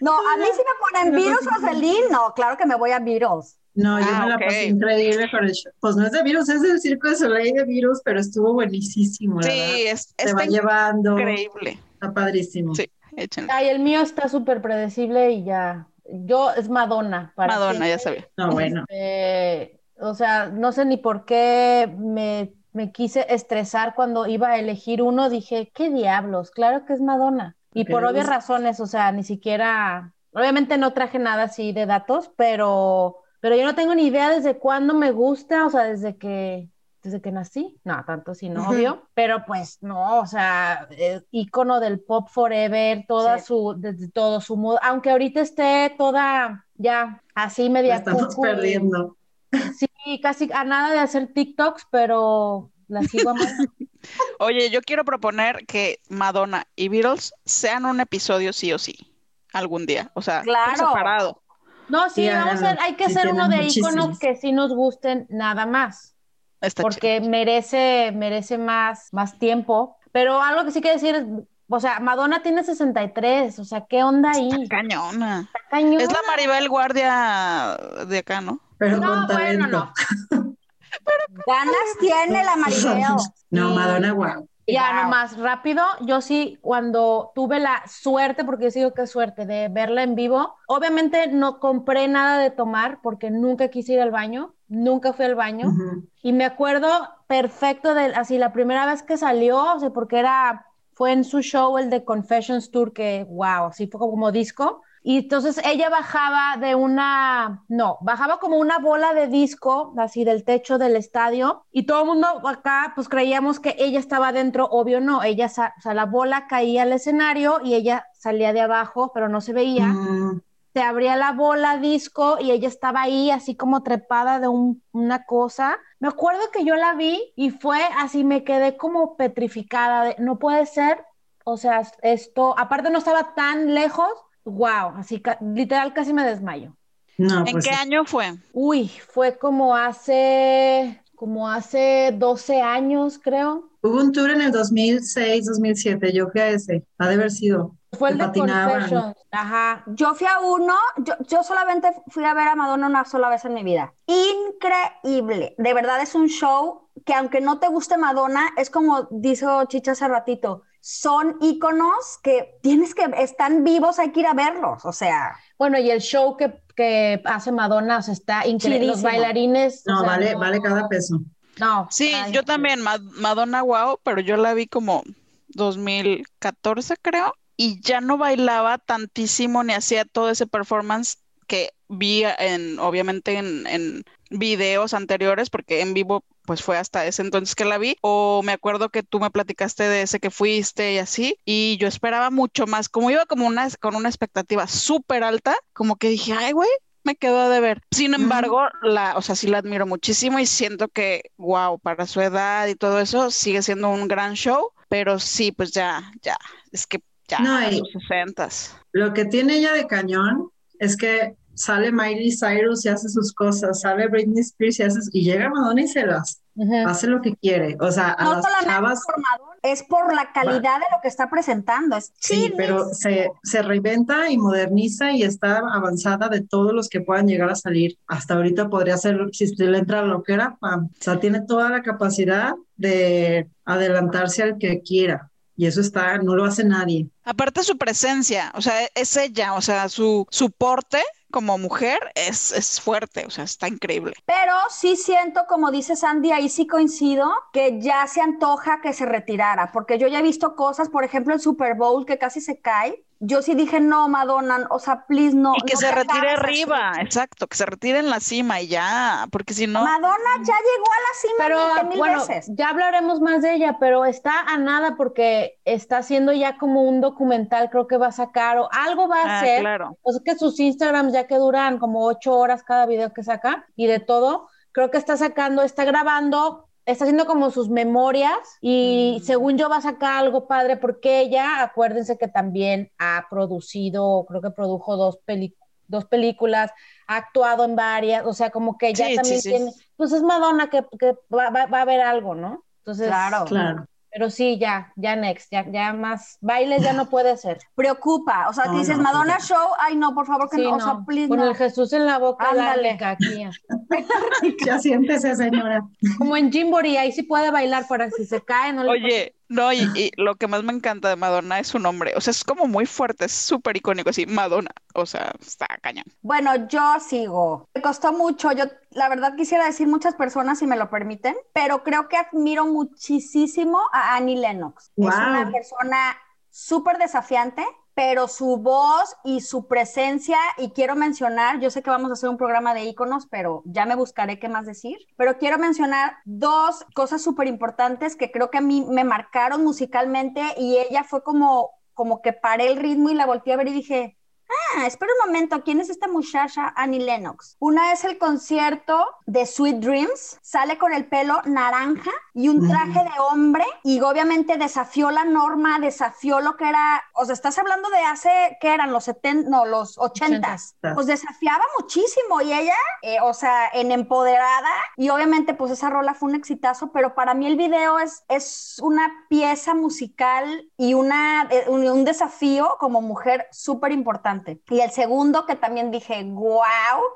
No, a mí sí me ponen *laughs* Beatles o Celine, no, claro que me voy a Beatles. No, yo Ah, me la ok. pasé increíble con el show. Pues no es de virus, es del Circo de Soleil de virus, pero estuvo buenísimo. Sí, es, Te está va llevando, increíble. está padrísimo. Sí. Échenle. Ay, el mío está súper predecible y ya. Yo es Madonna para Madonna, ya sabía. No, bueno. *laughs* Eh, o sea, no sé ni por qué me, me quise estresar cuando iba a elegir uno. Dije, ¿qué diablos? Claro que es Madonna. Y por obvias razones, o sea, ni siquiera, obviamente no traje nada así de datos, pero, pero yo no tengo ni idea desde cuándo me gusta, o sea, desde que, desde que nací. No, tanto Ujú. obvio. Pero pues no, o sea, eh, ícono del pop forever, toda Sí. su, desde todo su modo, aunque ahorita esté toda ya así La media estamos cucu y- perdiendo. Sí, casi a nada de hacer TikToks, pero la sigo amando. *laughs* Oye, yo quiero proponer que Madonna y Beatles sean un episodio sí o sí, algún día. O sea, Claro. separado. No, sí, Sí, vamos a hay que Sí, hacer uno de tienen iconos que sí nos gusten nada más, Está porque merece, merece más, más tiempo. Pero algo que sí que decir es, o sea, Madonna tiene 63, o sea, ¿qué onda ahí? chido. Cañona. Está cañón. Es la Maribel Guardia de acá, ¿no? Pero No, con bueno, no. *laughs* Ganas tiene la Maribel. *laughs* No. Madonna, wow. Ya, Wow. nomás rápido, yo sí, cuando tuve la suerte, porque yo sí digo que suerte, de verla en vivo, obviamente no compré nada de tomar porque nunca quise ir al baño, nunca fui al baño. Y me acuerdo perfecto de, así, la primera vez que salió, o sea, porque era, fue en su show, el de Confessions Tour, que, wow, así fue como disco. Y entonces ella bajaba de una, no, bajaba como una bola de disco, así del techo del estadio, y todo el mundo acá, pues creíamos que ella estaba dentro, obvio no, ella, o sea, la bola caía al escenario y ella salía de abajo, pero no se veía Mm, se abría la bola disco y ella estaba ahí así como trepada de un- una cosa. Me acuerdo que yo la vi y fue así, me quedé como petrificada, de, no puede ser, o sea, esto, aparte no estaba tan lejos, wow, así ca- literal casi me desmayo. no, ¿En pues qué año fue? Uy, fue como hace, como hace 12 años, creo. hubo un tour en el 2006, 2007, yo fui a ese, ha de haber sido. Fue el de. Confessions. Ajá. Yo fui a uno, yo, yo solamente fui a ver a Madonna una sola vez en mi vida. Increíble. De verdad es un show que aunque no te guste Madonna, es como dijo Chicha hace ratito, son íconos que tienes que, están vivos, hay que ir a verlos. O sea, Bueno, y el show que, que hace Madonna, o sea, está increíble. Los bailarines. o No, sea, vale, no- vale cada peso. No. Sí, ay, yo también, Ma- Madonna Wow, pero yo la vi como 2014, creo, y ya no bailaba tantísimo ni hacía todo ese performance que vi en, obviamente, en, en videos anteriores, porque en vivo pues fue hasta ese entonces que la vi, o me acuerdo que tú me platicaste de ese que fuiste y así, y yo esperaba mucho más, como iba como una, con una expectativa súper alta, como que dije, ay, güey, me quedó de ver. Sin embargo, la, o sea, sí la admiro muchísimo y siento que, wow, para su edad y todo eso, sigue siendo un gran show, pero sí, pues ya, ya, es que ya, No, a sus sesentas. Lo que tiene ella de cañón es que sale Miley Cyrus y hace sus cosas, sale Britney Spears y hace, y llega Madonna y se las hace lo que quiere. O sea, a no las solamente chavas, por Madonna, es por la calidad de lo que está presentando. Es sí, pero se, se reinventa y moderniza y está avanzada de todos los que puedan llegar a salir. Hasta ahorita podría ser, si se le entra lo que era, pam. O sea, tiene toda la capacidad de adelantarse al que quiera. Y eso está, no lo hace nadie. Aparte su presencia, o sea, es ella, o sea, su, su porte como mujer es, es fuerte, o sea, está increíble. Pero sí siento, como dice Sandy, ahí sí coincido, que ya se antoja que se retirara, porque yo ya he visto cosas, por ejemplo, el Super Bowl que casi se cae. Yo sí dije, no, Madonna, o sea, please, no. Y que no se retire hagas así". arriba, exacto, que se retire en la cima y ya, porque si no, Madonna ya llegó a la cima Pero 20 mil bueno, veces. ya hablaremos más de ella, pero está a nada porque está haciendo ya como un documental, creo que va a sacar o algo va a ah, hacer. claro. O sea que sus Instagrams ya que duran como ocho horas cada video que saca y de todo, creo que está sacando, está grabando, está haciendo como sus memorias y Mm. según yo va a sacar algo padre porque ella, acuérdense que también ha producido, creo que produjo dos peli- dos películas, ha actuado en varias, o sea, como que ya Sí, sí, también sí. tiene, pues es Madonna que, que va, va- va a haber algo, ¿no? Entonces, Claro. Claro. Pero sí, ya, ya next, ya, ya más bailes ya no puede ser. *laughs* Preocupa, o sea, No, dices, no, Madonna porque- Show, ay, no, por favor, que Sí, no, o sea, no, please, con no. el Jesús en la boca, Ándale. aquí. *laughs* Ya siéntese, señora. Como en Jimbori, ahí sí puede bailar para si se cae, no le Oye, no, y, y lo que más me encanta de Madonna es su nombre, o sea, es como muy fuerte, es súper icónico, así, Madonna, o sea, está cañón. Bueno, yo sigo. Me costó mucho. Yo, la verdad, quisiera decir muchas personas, si me lo permiten, pero creo que admiro muchísimo a Annie Lennox. Es una persona súper desafiante, pero su voz y su presencia, y quiero mencionar, yo sé que vamos a hacer un programa de íconos, pero ya me buscaré qué más decir, pero quiero mencionar dos cosas súper importantes que creo que a mí me marcaron musicalmente y ella fue como, como que paré el ritmo y la volteé a ver y dije, Ah, espera un momento, ¿quién es esta muchacha Annie Lennox? Una es el concierto de Sweet Dreams, sale con el pelo naranja y un traje de hombre y obviamente desafió la norma, desafió lo que era, o sea, estás hablando de hace, ¿qué eran? Los 70, no, los 80. Pues desafiaba muchísimo y ella, eh, o sea, en empoderada y obviamente pues esa rola fue un exitazo, pero para mí el video es, es una pieza musical y una, eh, un, un desafío como mujer súper importante. Y el segundo que también dije, wow,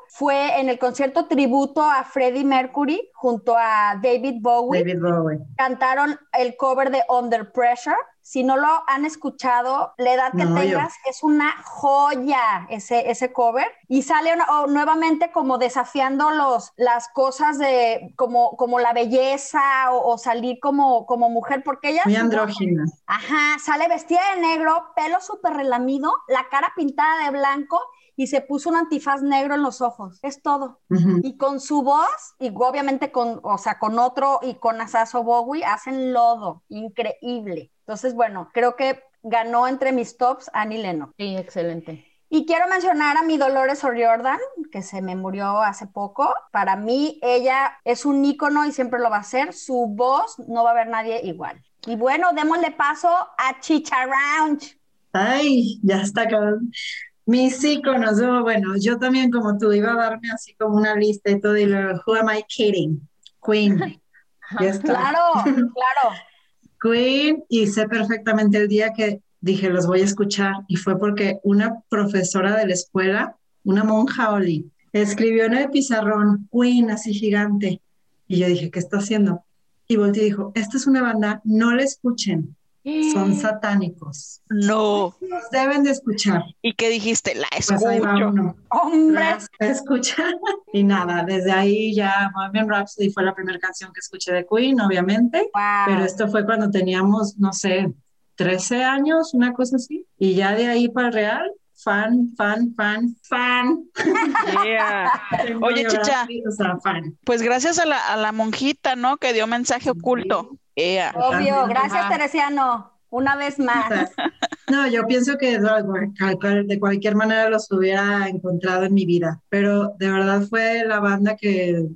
fue en el concierto tributo a Freddie Mercury, junto a David Bowie. David Bowie. Cantaron el cover de Under Pressure. Si no lo han escuchado, la edad que No, yo- tengas es una joya ese, ese cover. Y sale una- nuevamente como desafiando los, las cosas de como, como la belleza o, o salir como, como mujer, porque ella Muy andrógina. Ajá, sale vestida de negro, pelo súper relamido, la cara pintada de blanco y se puso un antifaz negro en los ojos. Es todo. Ujú. Y con su voz, y obviamente con, o sea, con otro y con Asaso Bowie, hacen lodo. Increíble. Entonces, bueno, creo que ganó entre mis tops Annie Lennox. Sí, excelente. Y quiero mencionar a mi Dolores O'Riordan, que se me murió hace poco. Para mí, ella es un ícono y siempre lo va a ser. Su voz no va a haber nadie igual. Y bueno, démosle paso a Chicharround. Ay, ya está acabando. Mis íconos, oh, bueno, yo también como tú iba a darme así como una lista y todo, y luego, who am I kidding? Queen. *laughs* Ya está. Claro, claro. *laughs* Queen, y sé perfectamente el día que dije, los voy a escuchar, y fue porque una profesora de la escuela, una monja Oli, escribió en el pizarrón Queen así gigante, y yo dije, ¿qué está haciendo? Y volteé y dijo, esta es una banda, no la escuchen, son *gasps* satánicos, No. los deben de escuchar. ¿Y qué dijiste? La Pues ahí va escucho. uno. Hombre, Las escucha *laughs* y nada, desde ahí ya Bohemian Rhapsody fue la primera canción que escuché de Queen, obviamente, pero wow. esto fue cuando teníamos, no sé, 13 años, una cosa así, y ya de ahí para el real, fan, fan, fan, fan. Yeah. *laughs* Oye, Chicha. O sea, fan. Pues gracias a la, a la monjita, ¿no? Que dio mensaje oculto. Obvio, gracias Ajá. Teresiano. Una vez más. *laughs* no, yo pienso que de cualquier manera los hubiera encontrado en mi vida, pero de verdad fue la banda que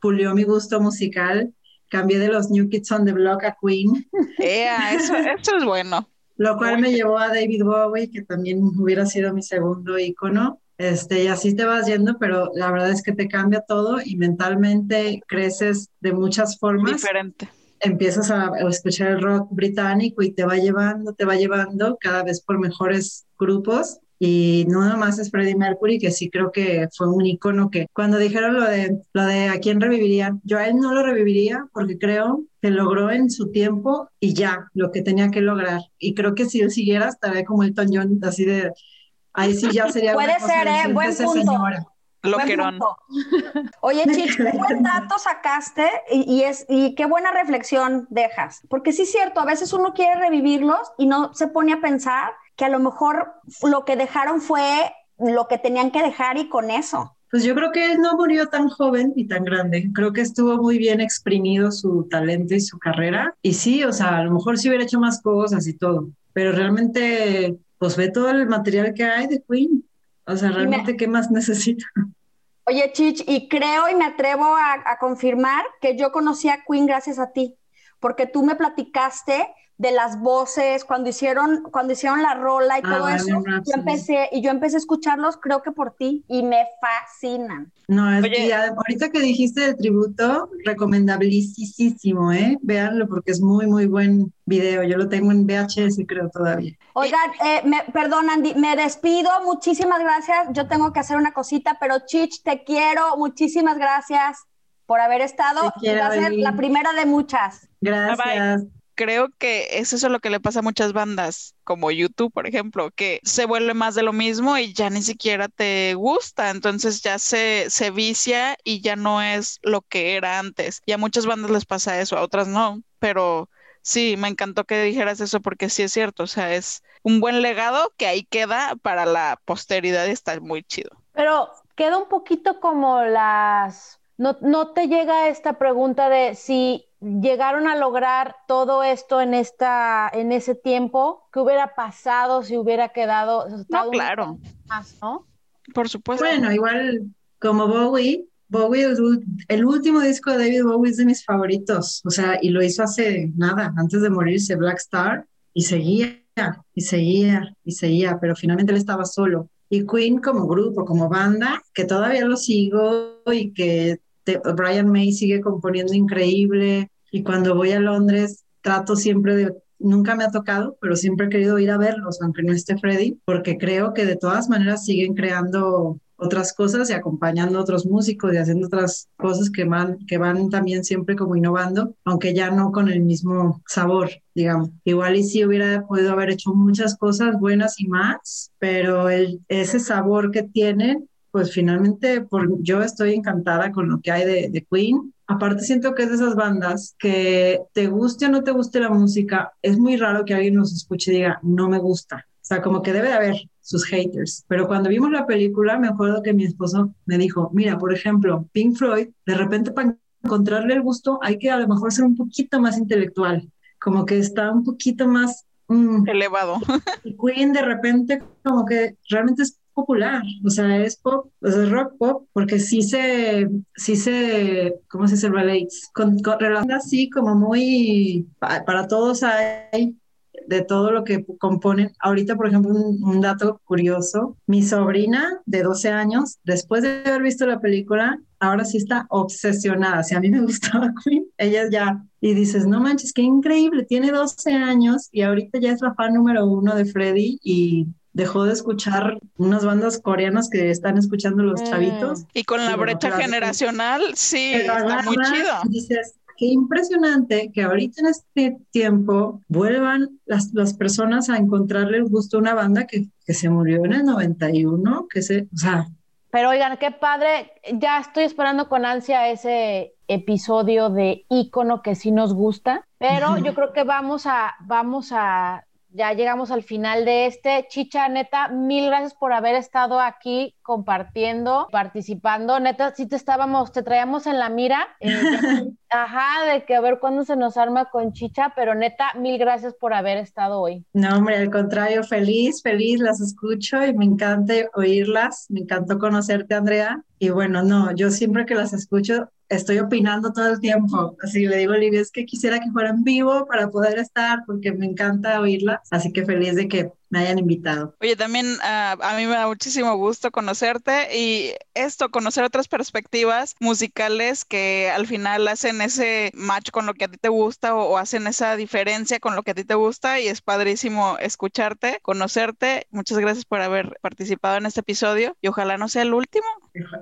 pulió mi gusto musical. Cambié de los New Kids on the Block a Queen, Yeah, eso, *laughs* eso es bueno. lo cual me llevó a David Bowie, que también hubiera sido mi segundo ícono. Este, y así te vas yendo, pero la verdad es que te cambia todo y mentalmente creces de muchas formas. Diferente. Empiezas a escuchar el rock británico y te va llevando, te va llevando cada vez por mejores grupos. Y no nada más es Freddie Mercury, que sí creo que fue un icono que cuando dijeron lo de, lo de a quién revivirían, yo a él no lo reviviría porque creo que logró en su tiempo y ya lo que tenía que lograr. Y creo que si él siguiera estaría como Elton John, así de, ahí sí ya sería Puede ser, ¿eh? Buen "Siéntese, punto". señora. Buen Loquerón. *laughs* Oye, Chich, qué buen dato sacaste y, y es, y qué buena reflexión dejas. Porque sí es cierto, a veces uno quiere revivirlos y no se pone a pensar que a lo mejor lo que dejaron fue lo que tenían que dejar y con eso. Pues yo creo que él no murió tan joven y tan grande. Creo que estuvo muy bien exprimido su talento y su carrera. Y sí, o sea, a lo mejor sí hubiera hecho más cosas y todo. Pero realmente, pues ve todo el material que hay de Queen. O sea, realmente, ¿qué más *laughs* necesita? Oye, Chich, y creo y me atrevo a, a confirmar que yo conocí a Queen gracias a ti, porque tú me platicaste de las voces, cuando hicieron, cuando hicieron la rola y Ah, todo eso, yo empecé, y yo empecé a escucharlos, creo que por ti, y me fascinan. No, es Oye. que ya- ahorita que dijiste del tributo, recomendabilísimo, ¿eh? Véanlo porque es muy, muy buen video. Yo lo tengo en VHS, creo todavía. Oigan, eh, me, perdón, Andy, me despido, muchísimas gracias, yo tengo que hacer una cosita, pero Chich, te quiero, muchísimas gracias por haber estado, Te quiero, va a ser la primera de muchas. Gracias. Creo que es eso lo que le pasa a muchas bandas, como YouTube, por ejemplo, que se vuelve más de lo mismo y ya ni siquiera te gusta, entonces ya se, se vicia y ya no es lo que era antes. Y a muchas bandas les pasa eso, a otras no, pero sí, me encantó que dijeras eso porque sí es cierto, o sea, es un buen legado que ahí queda para la posteridad y está muy chido. Pero queda un poquito como las... No, no te llega esta pregunta de si llegaron a lograr todo esto en esta, en ese tiempo, ¿qué hubiera pasado si hubiera quedado No, claro, más, ¿no? por supuesto. Bueno, igual como Bowie, Bowie, el último disco de David Bowie es de mis favoritos, o sea, y lo hizo hace nada, antes de morirse, Black Star, y seguía, y seguía, y seguía, pero finalmente él estaba solo. Y Queen como grupo, como banda, que todavía lo sigo y que Brian May sigue componiendo increíble, y cuando voy a Londres trato siempre de nunca me ha tocado, pero siempre he querido ir a verlos, aunque no esté Freddy, porque creo que de todas maneras siguen creando otras cosas y acompañando a otros músicos y haciendo otras cosas que van, que van también siempre como innovando, aunque ya no con el mismo sabor, digamos. Igual y sí hubiera podido haber hecho muchas cosas buenas y más, pero el, ese sabor que tienen, pues finalmente por, yo estoy encantada con lo que hay de, de Queen. Aparte siento que es de esas bandas que te guste o no te guste la música, es muy raro que alguien nos escuche y diga, no me gusta. O sea, como que debe de haber sus haters. Pero cuando vimos la película, me acuerdo que mi esposo me dijo, mira, por ejemplo, Pink Floyd, de repente para encontrarle el gusto hay que a lo mejor ser un poquito más intelectual, como que está un poquito más... Mm, Elevado. Y Queen de repente como que realmente es popular, o sea, es pop, es rock pop, porque sí se, sí se, ¿cómo se dice? Relates, con, con así como muy, para todos hay de todo lo que componen. Ahorita, por ejemplo, un, dato curioso, mi sobrina de 12 años, después de haber visto la película, ahora sí está obsesionada. Si a mí me *laughs* gustaba Queen, ella ya, y dices, no manches, qué increíble, tiene 12 años y ahorita ya es la fan número uno de Freddy y dejó de escuchar unas bandas coreanas que están escuchando los mm. chavitos. Y con la brecha generacional, sí, está muy chido. Dices, qué impresionante que ahorita en este tiempo vuelvan las, las personas a encontrarle el gusto a una banda que, que se murió en el 91, que se, o sea... Pero oigan, qué padre, ya estoy esperando con ansia ese episodio de ícono que sí nos gusta, pero yo creo que vamos a, vamos a ya llegamos al final de este. Chicha, neta, mil gracias por haber estado aquí compartiendo, participando. Neta, sí te estábamos, te traíamos en la mira. Eh, *laughs* ajá, de que a ver cuándo se nos arma con Chicha, pero neta, mil gracias por haber estado hoy. No, hombre, al contrario, feliz, feliz, las escucho y me encanta oírlas. Me encantó conocerte, Andrea. Y bueno, no, yo siempre que las escucho estoy opinando todo el tiempo. Así le digo a Olivia, es que quisiera que fuera en vivo para poder estar porque me encanta oírla. Así que feliz de que me hayan invitado. Oye, también ah, a mí me da muchísimo gusto conocerte y esto, conocer otras perspectivas musicales que al final hacen ese match con lo que a ti te gusta o, hacen esa diferencia con lo que a ti te gusta y es padrísimo escucharte, conocerte. Muchas gracias por haber participado en este episodio y ojalá no sea el último.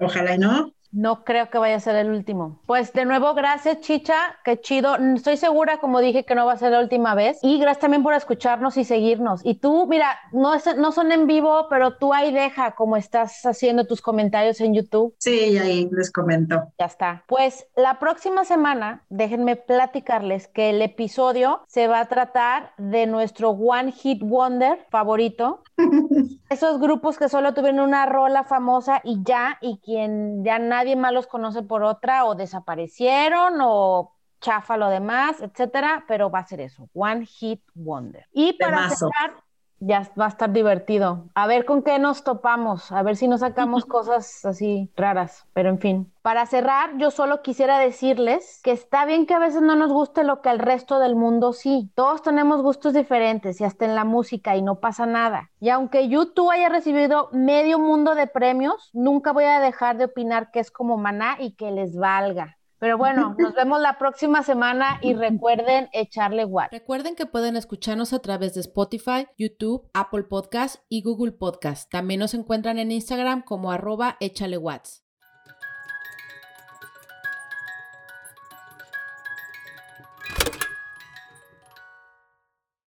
Ojalá y no. No creo que vaya a ser el último. Pues de nuevo, gracias Chicha, qué chido. Estoy segura, como dije, que no va a ser la última vez. Y gracias también por escucharnos y seguirnos. Y tú, mira, no, no son en vivo, pero tú ahí deja como estás haciendo tus comentarios en YouTube. Sí, ahí les comento. Ya está. Pues la próxima semana, déjenme platicarles que el episodio se va a tratar de nuestro One Hit Wonder favorito. *laughs* Esos grupos que solo tuvieron una rola famosa y ya, y quien ya nadie más los conoce por otra, o desaparecieron, o chafa lo demás, etcétera, pero va a ser eso, One Hit Wonder. Y para cerrar, ya va a estar divertido. A ver con qué nos topamos, a ver si nos sacamos *laughs* cosas así raras, pero en fin. Para cerrar, yo solo quisiera decirles que está bien que a veces no nos guste lo que el resto del mundo sí. Todos tenemos gustos diferentes y hasta en la música y no pasa nada. Y aunque YouTube haya recibido medio mundo de premios, nunca voy a dejar de opinar que es como maná y que les valga. Pero bueno, *laughs* nos vemos la próxima semana y recuerden echarle watts. Recuerden que pueden escucharnos a través de Spotify, YouTube, Apple Podcast y Google Podcast. También nos encuentran en Instagram como arroba échale watts.